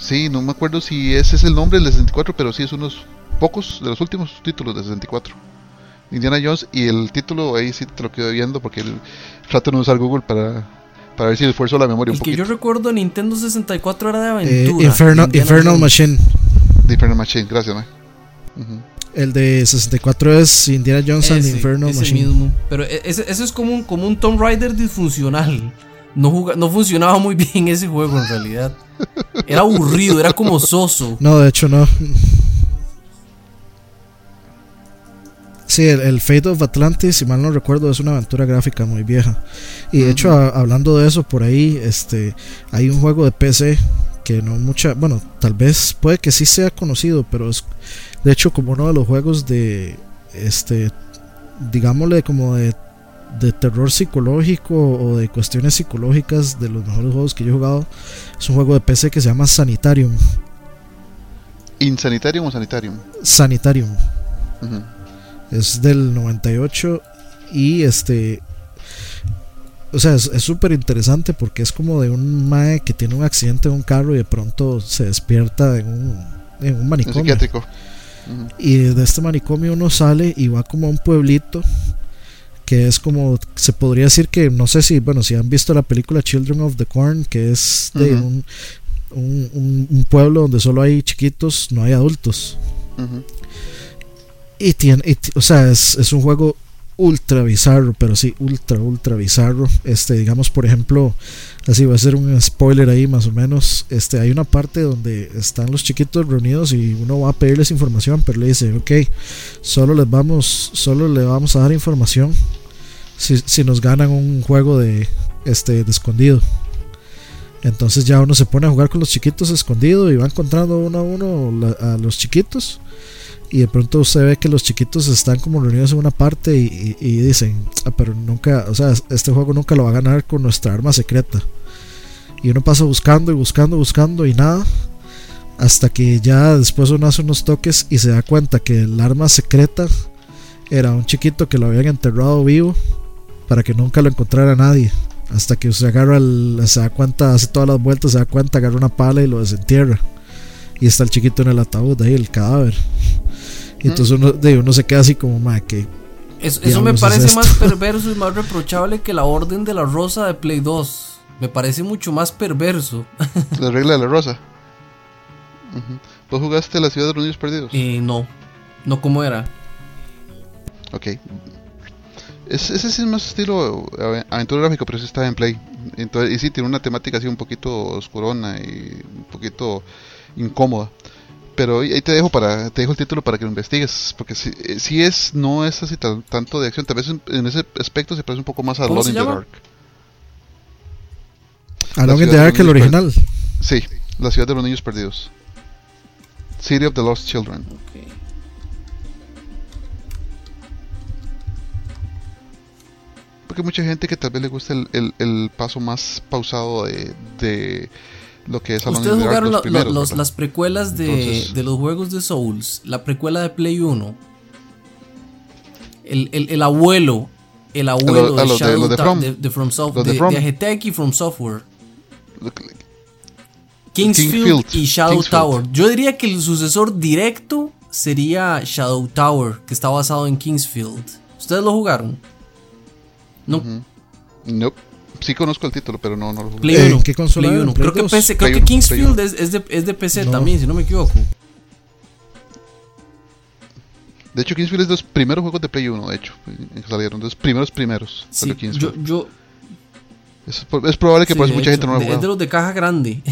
Sí, no me acuerdo si ese es el nombre del 64, pero sí es unos pocos de los últimos títulos de 64. Indiana Jones y el título ahí sí te lo quedo viendo porque el, trato de no usar Google para, para ver si esfuerzo la memoria el un que yo recuerdo Nintendo 64 era de Eh, aventura. Inferno, Infernal Machine. The Infernal Machine, gracias, man. El de 64 es Indiana Jones and Ese, Infernal ese Machine. mismo. Pero e- ese, ese es como un, como un Tomb Raider disfuncional. No, juga- no funcionaba muy bien ese juego en realidad. Era aburrido, era como soso. No, de hecho no. Sí, el, el Fate of Atlantis, si mal no recuerdo, es una aventura gráfica muy vieja. Y de hecho, a- hablando de eso, por ahí este, hay un juego de PC que no mucha, bueno, tal vez puede que sí sea conocido, pero es de hecho como uno de los juegos de, este, digámosle como de, de terror psicológico o de cuestiones psicológicas de los mejores juegos que yo he jugado. Es un juego de PC que se llama Sanitarium. ¿Insanitarium o Sanitarium? Sanitarium. Es del 98 y este... O sea, es súper interesante porque es como de un mae que tiene un accidente en un carro y de pronto se despierta en un, en un Un manicomio. Y de este manicomio uno sale y va como a un pueblito que es como, se podría decir que, no sé si, bueno, si han visto la película Children of the Corn, que es de un, un, un- un pueblo donde solo hay chiquitos, no hay adultos. Y tiene, y o sea, es, es un juego ultra bizarro, pero sí, ultra, ultra bizarro. Este, digamos, por ejemplo, así va a ser un spoiler ahí más o menos. Este, hay una parte donde están los chiquitos reunidos y uno va a pedirles información, pero le dice, ok, solo les vamos, solo le vamos a dar información si, si nos ganan un juego de, este, de escondido. Entonces ya uno se pone a jugar con los chiquitos escondido y va encontrando uno a uno a los chiquitos y de pronto usted ve que los chiquitos están como reunidos en una parte y, y- y dicen, "Ah, pero nunca, o sea, este juego nunca lo va a ganar con nuestra arma secreta. Y uno pasa buscando y buscando, buscando y nada. Hasta que ya después uno hace unos toques y se da cuenta que el arma secreta era un chiquito que lo habían enterrado vivo para que nunca lo encontrara nadie. Hasta que usted agarra el, se da cuenta, hace todas las vueltas, se da cuenta, agarra una pala y lo desentierra. Y está el chiquito en el ataúd ahí, el cadáver. Y entonces uno, de, uno se queda así como, ma, que Eso, eso me es parece más perverso y más reprochable que la Orden de la Rosa de Play 2. Me parece mucho más perverso. La regla de la rosa. ¿Vos jugaste la ciudad de los niños perdidos? Eh, no. No como era. Ok. Es, ese sí es más estilo eh, aventura gráfica, pero sí está en Play. Entonces, y sí, tiene una temática así un poquito oscurona y un poquito incómoda. Pero ahí te dejo para te dejo el título para que lo investigues, porque si, eh, si es no es así tan- tanto de acción, tal vez en, en ese aspecto se parece un poco más a ¿Cómo Alone in the? Dark. Along in the Dark, el original. Sí, la ciudad de los niños perdidos. City of the Lost Children. Porque hay mucha gente que tal vez le gusta el, el- el paso más pausado de, de lo que es Alone Ustedes Dark, jugaron los lo- lo- primeros, los- las precuelas de, Entonces- de los juegos de Souls. La precuela de Play 1. El, el- el abuelo. El abuelo de, Shadow de From. de- From Software. De From. y From Software. Kingsfield, y Shadow Kingsfield. Tower. Yo diría que el sucesor directo sería Shadow Tower, que está basado en Kingsfield. ¿Ustedes lo jugaron? No. Nope. Sí conozco el título, pero no, no lo jugué. Play Eh, 1. ¿qué consola Play era? 1. ¿Play Creo que, 2? PC, creo que 1, Kingsfield es, es de, es de PC No. también, si no me equivoco. De hecho, Kingsfield es de los primeros juegos de Play 1, de hecho. que Salieron de los primeros primeros. Sí, yo, yo, es, probable que sí, por eso mucha hecho, gente no lo de- es de los de caja grande.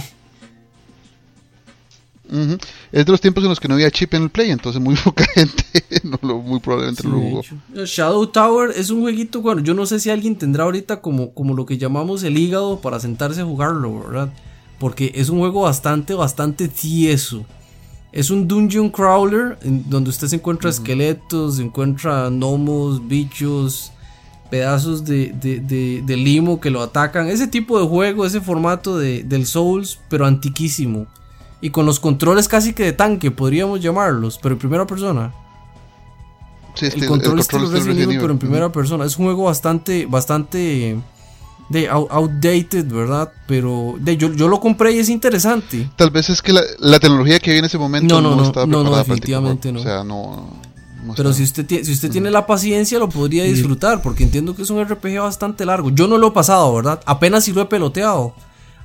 Es de los tiempos en los que no había chip en el Play, entonces muy poca gente, no lo, muy probablemente lo Sí, de jugó. Shadow Tower es un jueguito, bueno, yo no sé si alguien tendrá ahorita como, como lo que llamamos el hígado para sentarse a jugarlo, ¿verdad? Porque es un juego bastante, bastante tieso. Es un dungeon crawler en donde usted se encuentra esqueletos, se encuentra gnomos, bichos, pedazos de, de- de- de limo que lo atacan. Ese tipo de juego, ese formato de, del Souls, pero antiquísimo. Y con los controles casi que de tanque, podríamos llamarlos, pero en primera persona. Sí, este, El control, estilo estilo Resident Evil, pero en primera persona. Es un juego bastante, bastante de out- outdated, ¿verdad? Pero de, yo, yo lo compré y es interesante. Tal vez es que la, la tecnología que había en ese momento No, no, no, no, estaba no, preparada el definitivamente no. O sea, no, Pero si usted, tiene, si usted tiene la paciencia, lo podría disfrutar, porque entiendo que es un RPG bastante largo. Yo no lo he pasado, ¿verdad? Apenas si lo he peloteado.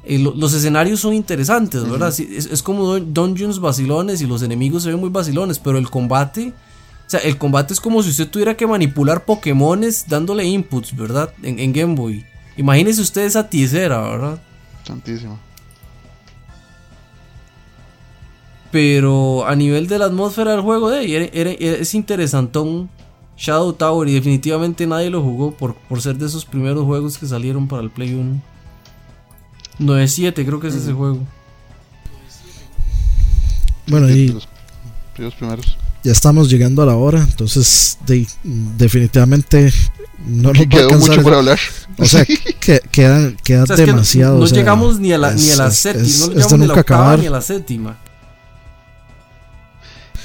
Eh, los escenarios son interesantes, ¿verdad? es, como dungeons vacilones y los enemigos se ven muy vacilones, pero el combate, o sea, el combate es como si usted tuviera que manipular Pokémones dándole inputs, ¿verdad? En, en Game Boy. Imagínese usted esa tisera, ¿verdad? Santísimo. Pero a nivel de la atmósfera del juego, de, es interesantón Shadow Tower y definitivamente nadie lo jugó por, por ser de esos primeros juegos que salieron para el Play 1. 9-7 creo que es ese juego. Bueno, y los primeros. Ya estamos llegando a la hora, entonces definitivamente no nos quedó mucho por hablar. O sea, que, queda, queda demasiado. no, llegamos ni a la, ni a la séptima, no llegamos ni a la octava ni a la séptima.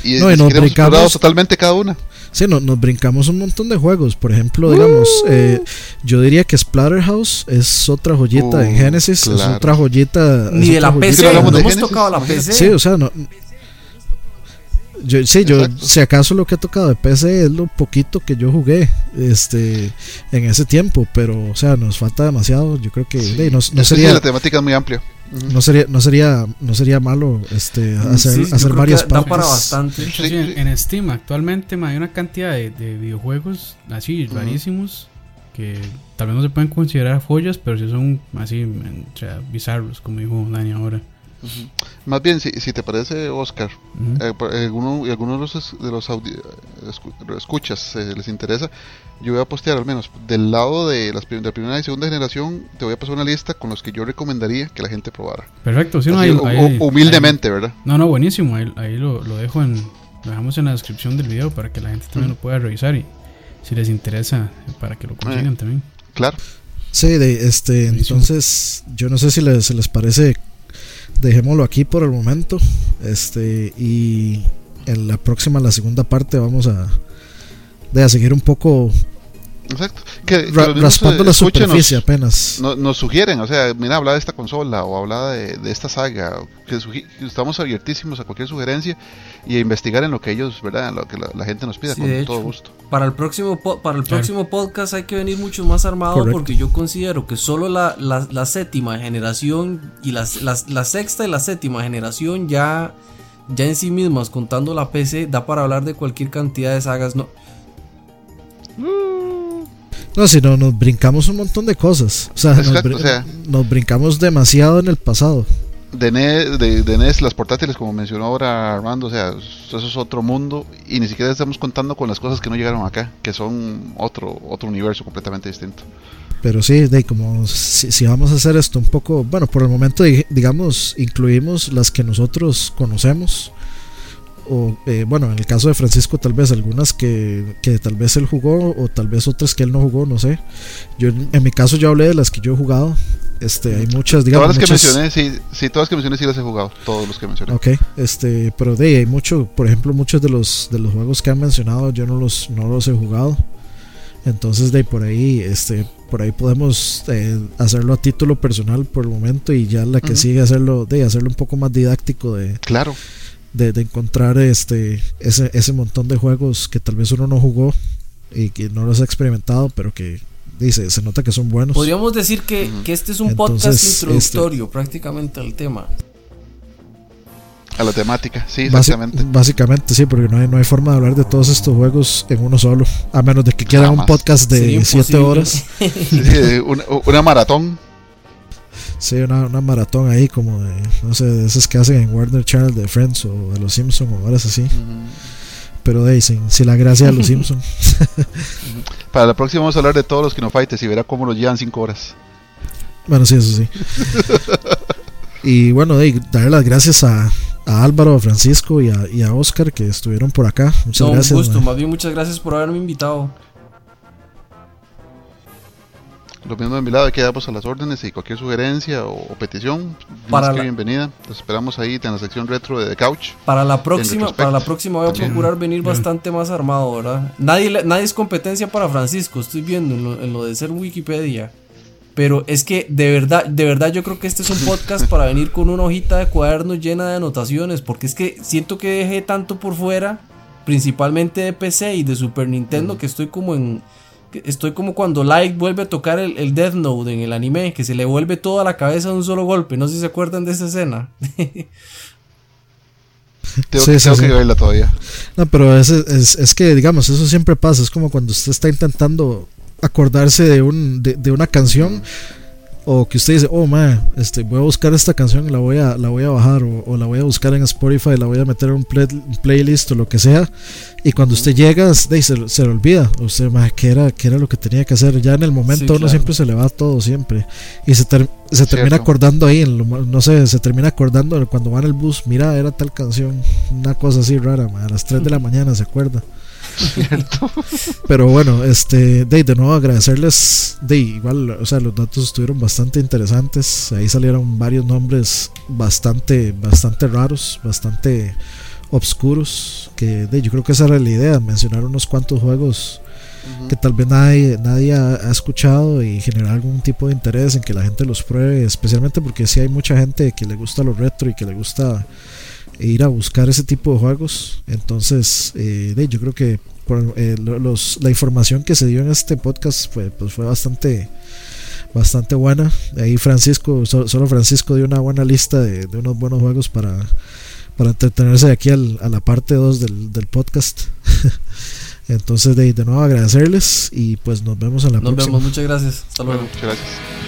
Y, no, y nos brincamos totalmente cada una. Sí, no, nos brincamos un montón de juegos. Por ejemplo, digamos, eh, yo diría que Splatterhouse es otra joyita en uh, Genesis, es otra joyita. Ni de la PC, no hemos tocado la PC. Sí, o sea, no, yo, sí, yo, si acaso lo que he tocado de PC es lo poquito que yo jugué este en ese tiempo, pero, o sea, nos falta demasiado. Yo creo que no, sería. la temática es muy amplia. No sería, no sería, no sería malo este hacer, hacer varias partes. para bastante. en, Steam actualmente hay una cantidad de, videojuegos así rarísimos que tal vez no se pueden considerar joyas, pero sí son así bizarros, como dijo Dani ahora. Más bien, si, si, te parece, Oscar, eh, alguno, algunos de los, de los escuchas eh, les interesa, yo voy a postear al menos del lado de, las, de la primera y segunda generación, te voy a pasar una lista con los que yo recomendaría que la gente probara. Perfecto, sí, no, humildemente, ¿verdad? No, no, buenísimo, ahí, ahí lo, lo, dejo en, lo dejamos en la descripción del video para que la gente también lo pueda revisar y si les interesa, para que lo consigan eh, también. Claro. Sí, de, este, entonces yo no sé si les, les parece dejémoslo aquí por el momento. Este, y en la próxima, la segunda parte, vamos a, de a seguir un poco Exacto. Que, raspando la superficie apenas. Nos, sugieren, o sea, mira, habla de esta consola o habla de, esta saga. Que estamos abiertísimos a cualquier sugerencia y investigar en lo que ellos, ¿verdad? En lo que la, gente nos pida con todo gusto. Para el próximo, para el próximo podcast hay que venir mucho más armado porque yo considero que solo la, la séptima generación y la, la, sexta y la séptima generación ya, ya en sí mismas, contando la PC, da para hablar de cualquier cantidad de sagas. No. No, si no, nos brincamos un montón de cosas. O sea, nos, brincamos demasiado en el pasado. De NES, de, NES, las portátiles, como mencionó ahora Armando, o sea, eso es otro mundo y ni siquiera estamos contando con las cosas que no llegaron acá, que son otro, otro universo completamente distinto. Pero sí, de como si, si, vamos a hacer esto un poco, bueno, por el momento digamos, incluimos las que nosotros conocemos o eh, bueno, en el caso de Francisco tal vez algunas que, que, tal vez él jugó o tal vez otras que él no jugó, no sé. Yo en mi caso yo hablé de las que yo he jugado. Este, hay muchas, digamos, todas las que mencioné, sí, sí, todas las que mencioné sí las he jugado, todos los que mencioné. Ok, este, pero de hay mucho, por ejemplo, muchos de los de los juegos que han mencionado yo no los no los he jugado. Entonces de por ahí, este, por ahí podemos eh, hacerlo a título personal por el momento y ya la que sigue hacerlo de hacerlo un poco más didáctico de Claro de, encontrar este ese, ese montón de juegos que tal vez uno no jugó y que no los ha experimentado, pero que dice, se nota que son buenos. Podríamos decir que, este es un podcast este, introductorio prácticamente al tema. A la temática, sí, exactamente. básicamente, sí, porque no hay, no hay forma de hablar de todos estos juegos en uno solo, a menos de que quieran un podcast de 7 horas. una maratón. Sí, una, una, maratón ahí como de, no sé, de esas que hacen en Warner Channel de Friends o de los Simpsons o horas así. Pero de ahí, sin, la gracia de los Simpsons. Para la próxima vamos a hablar de todos los Kino Fighters y verá cómo nos llevan 5 horas. Bueno, sí, eso sí. y bueno, de darle las gracias a, a Álvaro, a Francisco y a, y a Oscar que estuvieron por acá. Muchas gracias. Un gusto, más bien muchas gracias por haberme invitado. Lo mismo de mi lado, quedamos a las órdenes y cualquier sugerencia o, petición, para que bienvenida. Te esperamos ahí en la sección retro de The Couch. Para la próxima, para la próxima voy a procurar venir bastante más armado, ¿verdad? Nadie, nadie es competencia para Francisco, estoy viendo en lo, de ser Wikipedia. Pero es que de verdad, de verdad yo creo que este es un podcast para venir con una hojita de cuadernos llena de anotaciones, porque es que siento que dejé tanto por fuera principalmente de PC y de Super Nintendo, que estoy como en estoy como cuando Light vuelve a tocar el, Death Note en el anime, que se le vuelve toda la cabeza de un solo golpe. No sé si se acuerdan de esa escena. tengo, que, verla todavía. No, pero es, es, que, digamos, eso siempre pasa. Es como cuando usted está intentando acordarse de, un, de, una canción o que usted dice, oh man, este, voy a buscar esta canción y la voy a, la voy a bajar, o, la voy a buscar en Spotify, la voy a meter en un playlist o lo que sea, y cuando usted llega, se, se, le olvida, usted, man, ¿qué era, qué era lo que tenía que hacer? Ya en el momento uno siempre se le va todo, siempre, y se, se termina acordando ahí, no sé, se termina acordando cuando va en el bus, mira, era tal canción, una cosa así rara, a las 3 de la mañana se acuerda. Pero bueno, este, de, de nuevo agradecerles. De igual, o sea, los datos estuvieron bastante interesantes. Ahí salieron varios nombres bastante, bastante raros, bastante obscuros. Que de, yo creo que esa era la idea, mencionar unos cuantos juegos que tal vez nadie, nadie ha, escuchado y generar algún tipo de interés en que la gente los pruebe, especialmente porque si hay mucha gente que le gusta lo retro y que le gusta ir a buscar ese tipo de juegos. Entonces, eh, yo creo que por, eh, los, la información que se dio en este podcast fue, pues fue bastante bastante buena. Ahí Francisco, solo Francisco dio una buena lista de, unos buenos juegos para, para entretenerse de aquí al, a la parte 2 del, del podcast. Entonces, de, de nuevo agradecerles y pues nos vemos en la próxima. Nos vemos, muchas gracias. Hasta luego. muchas gracias.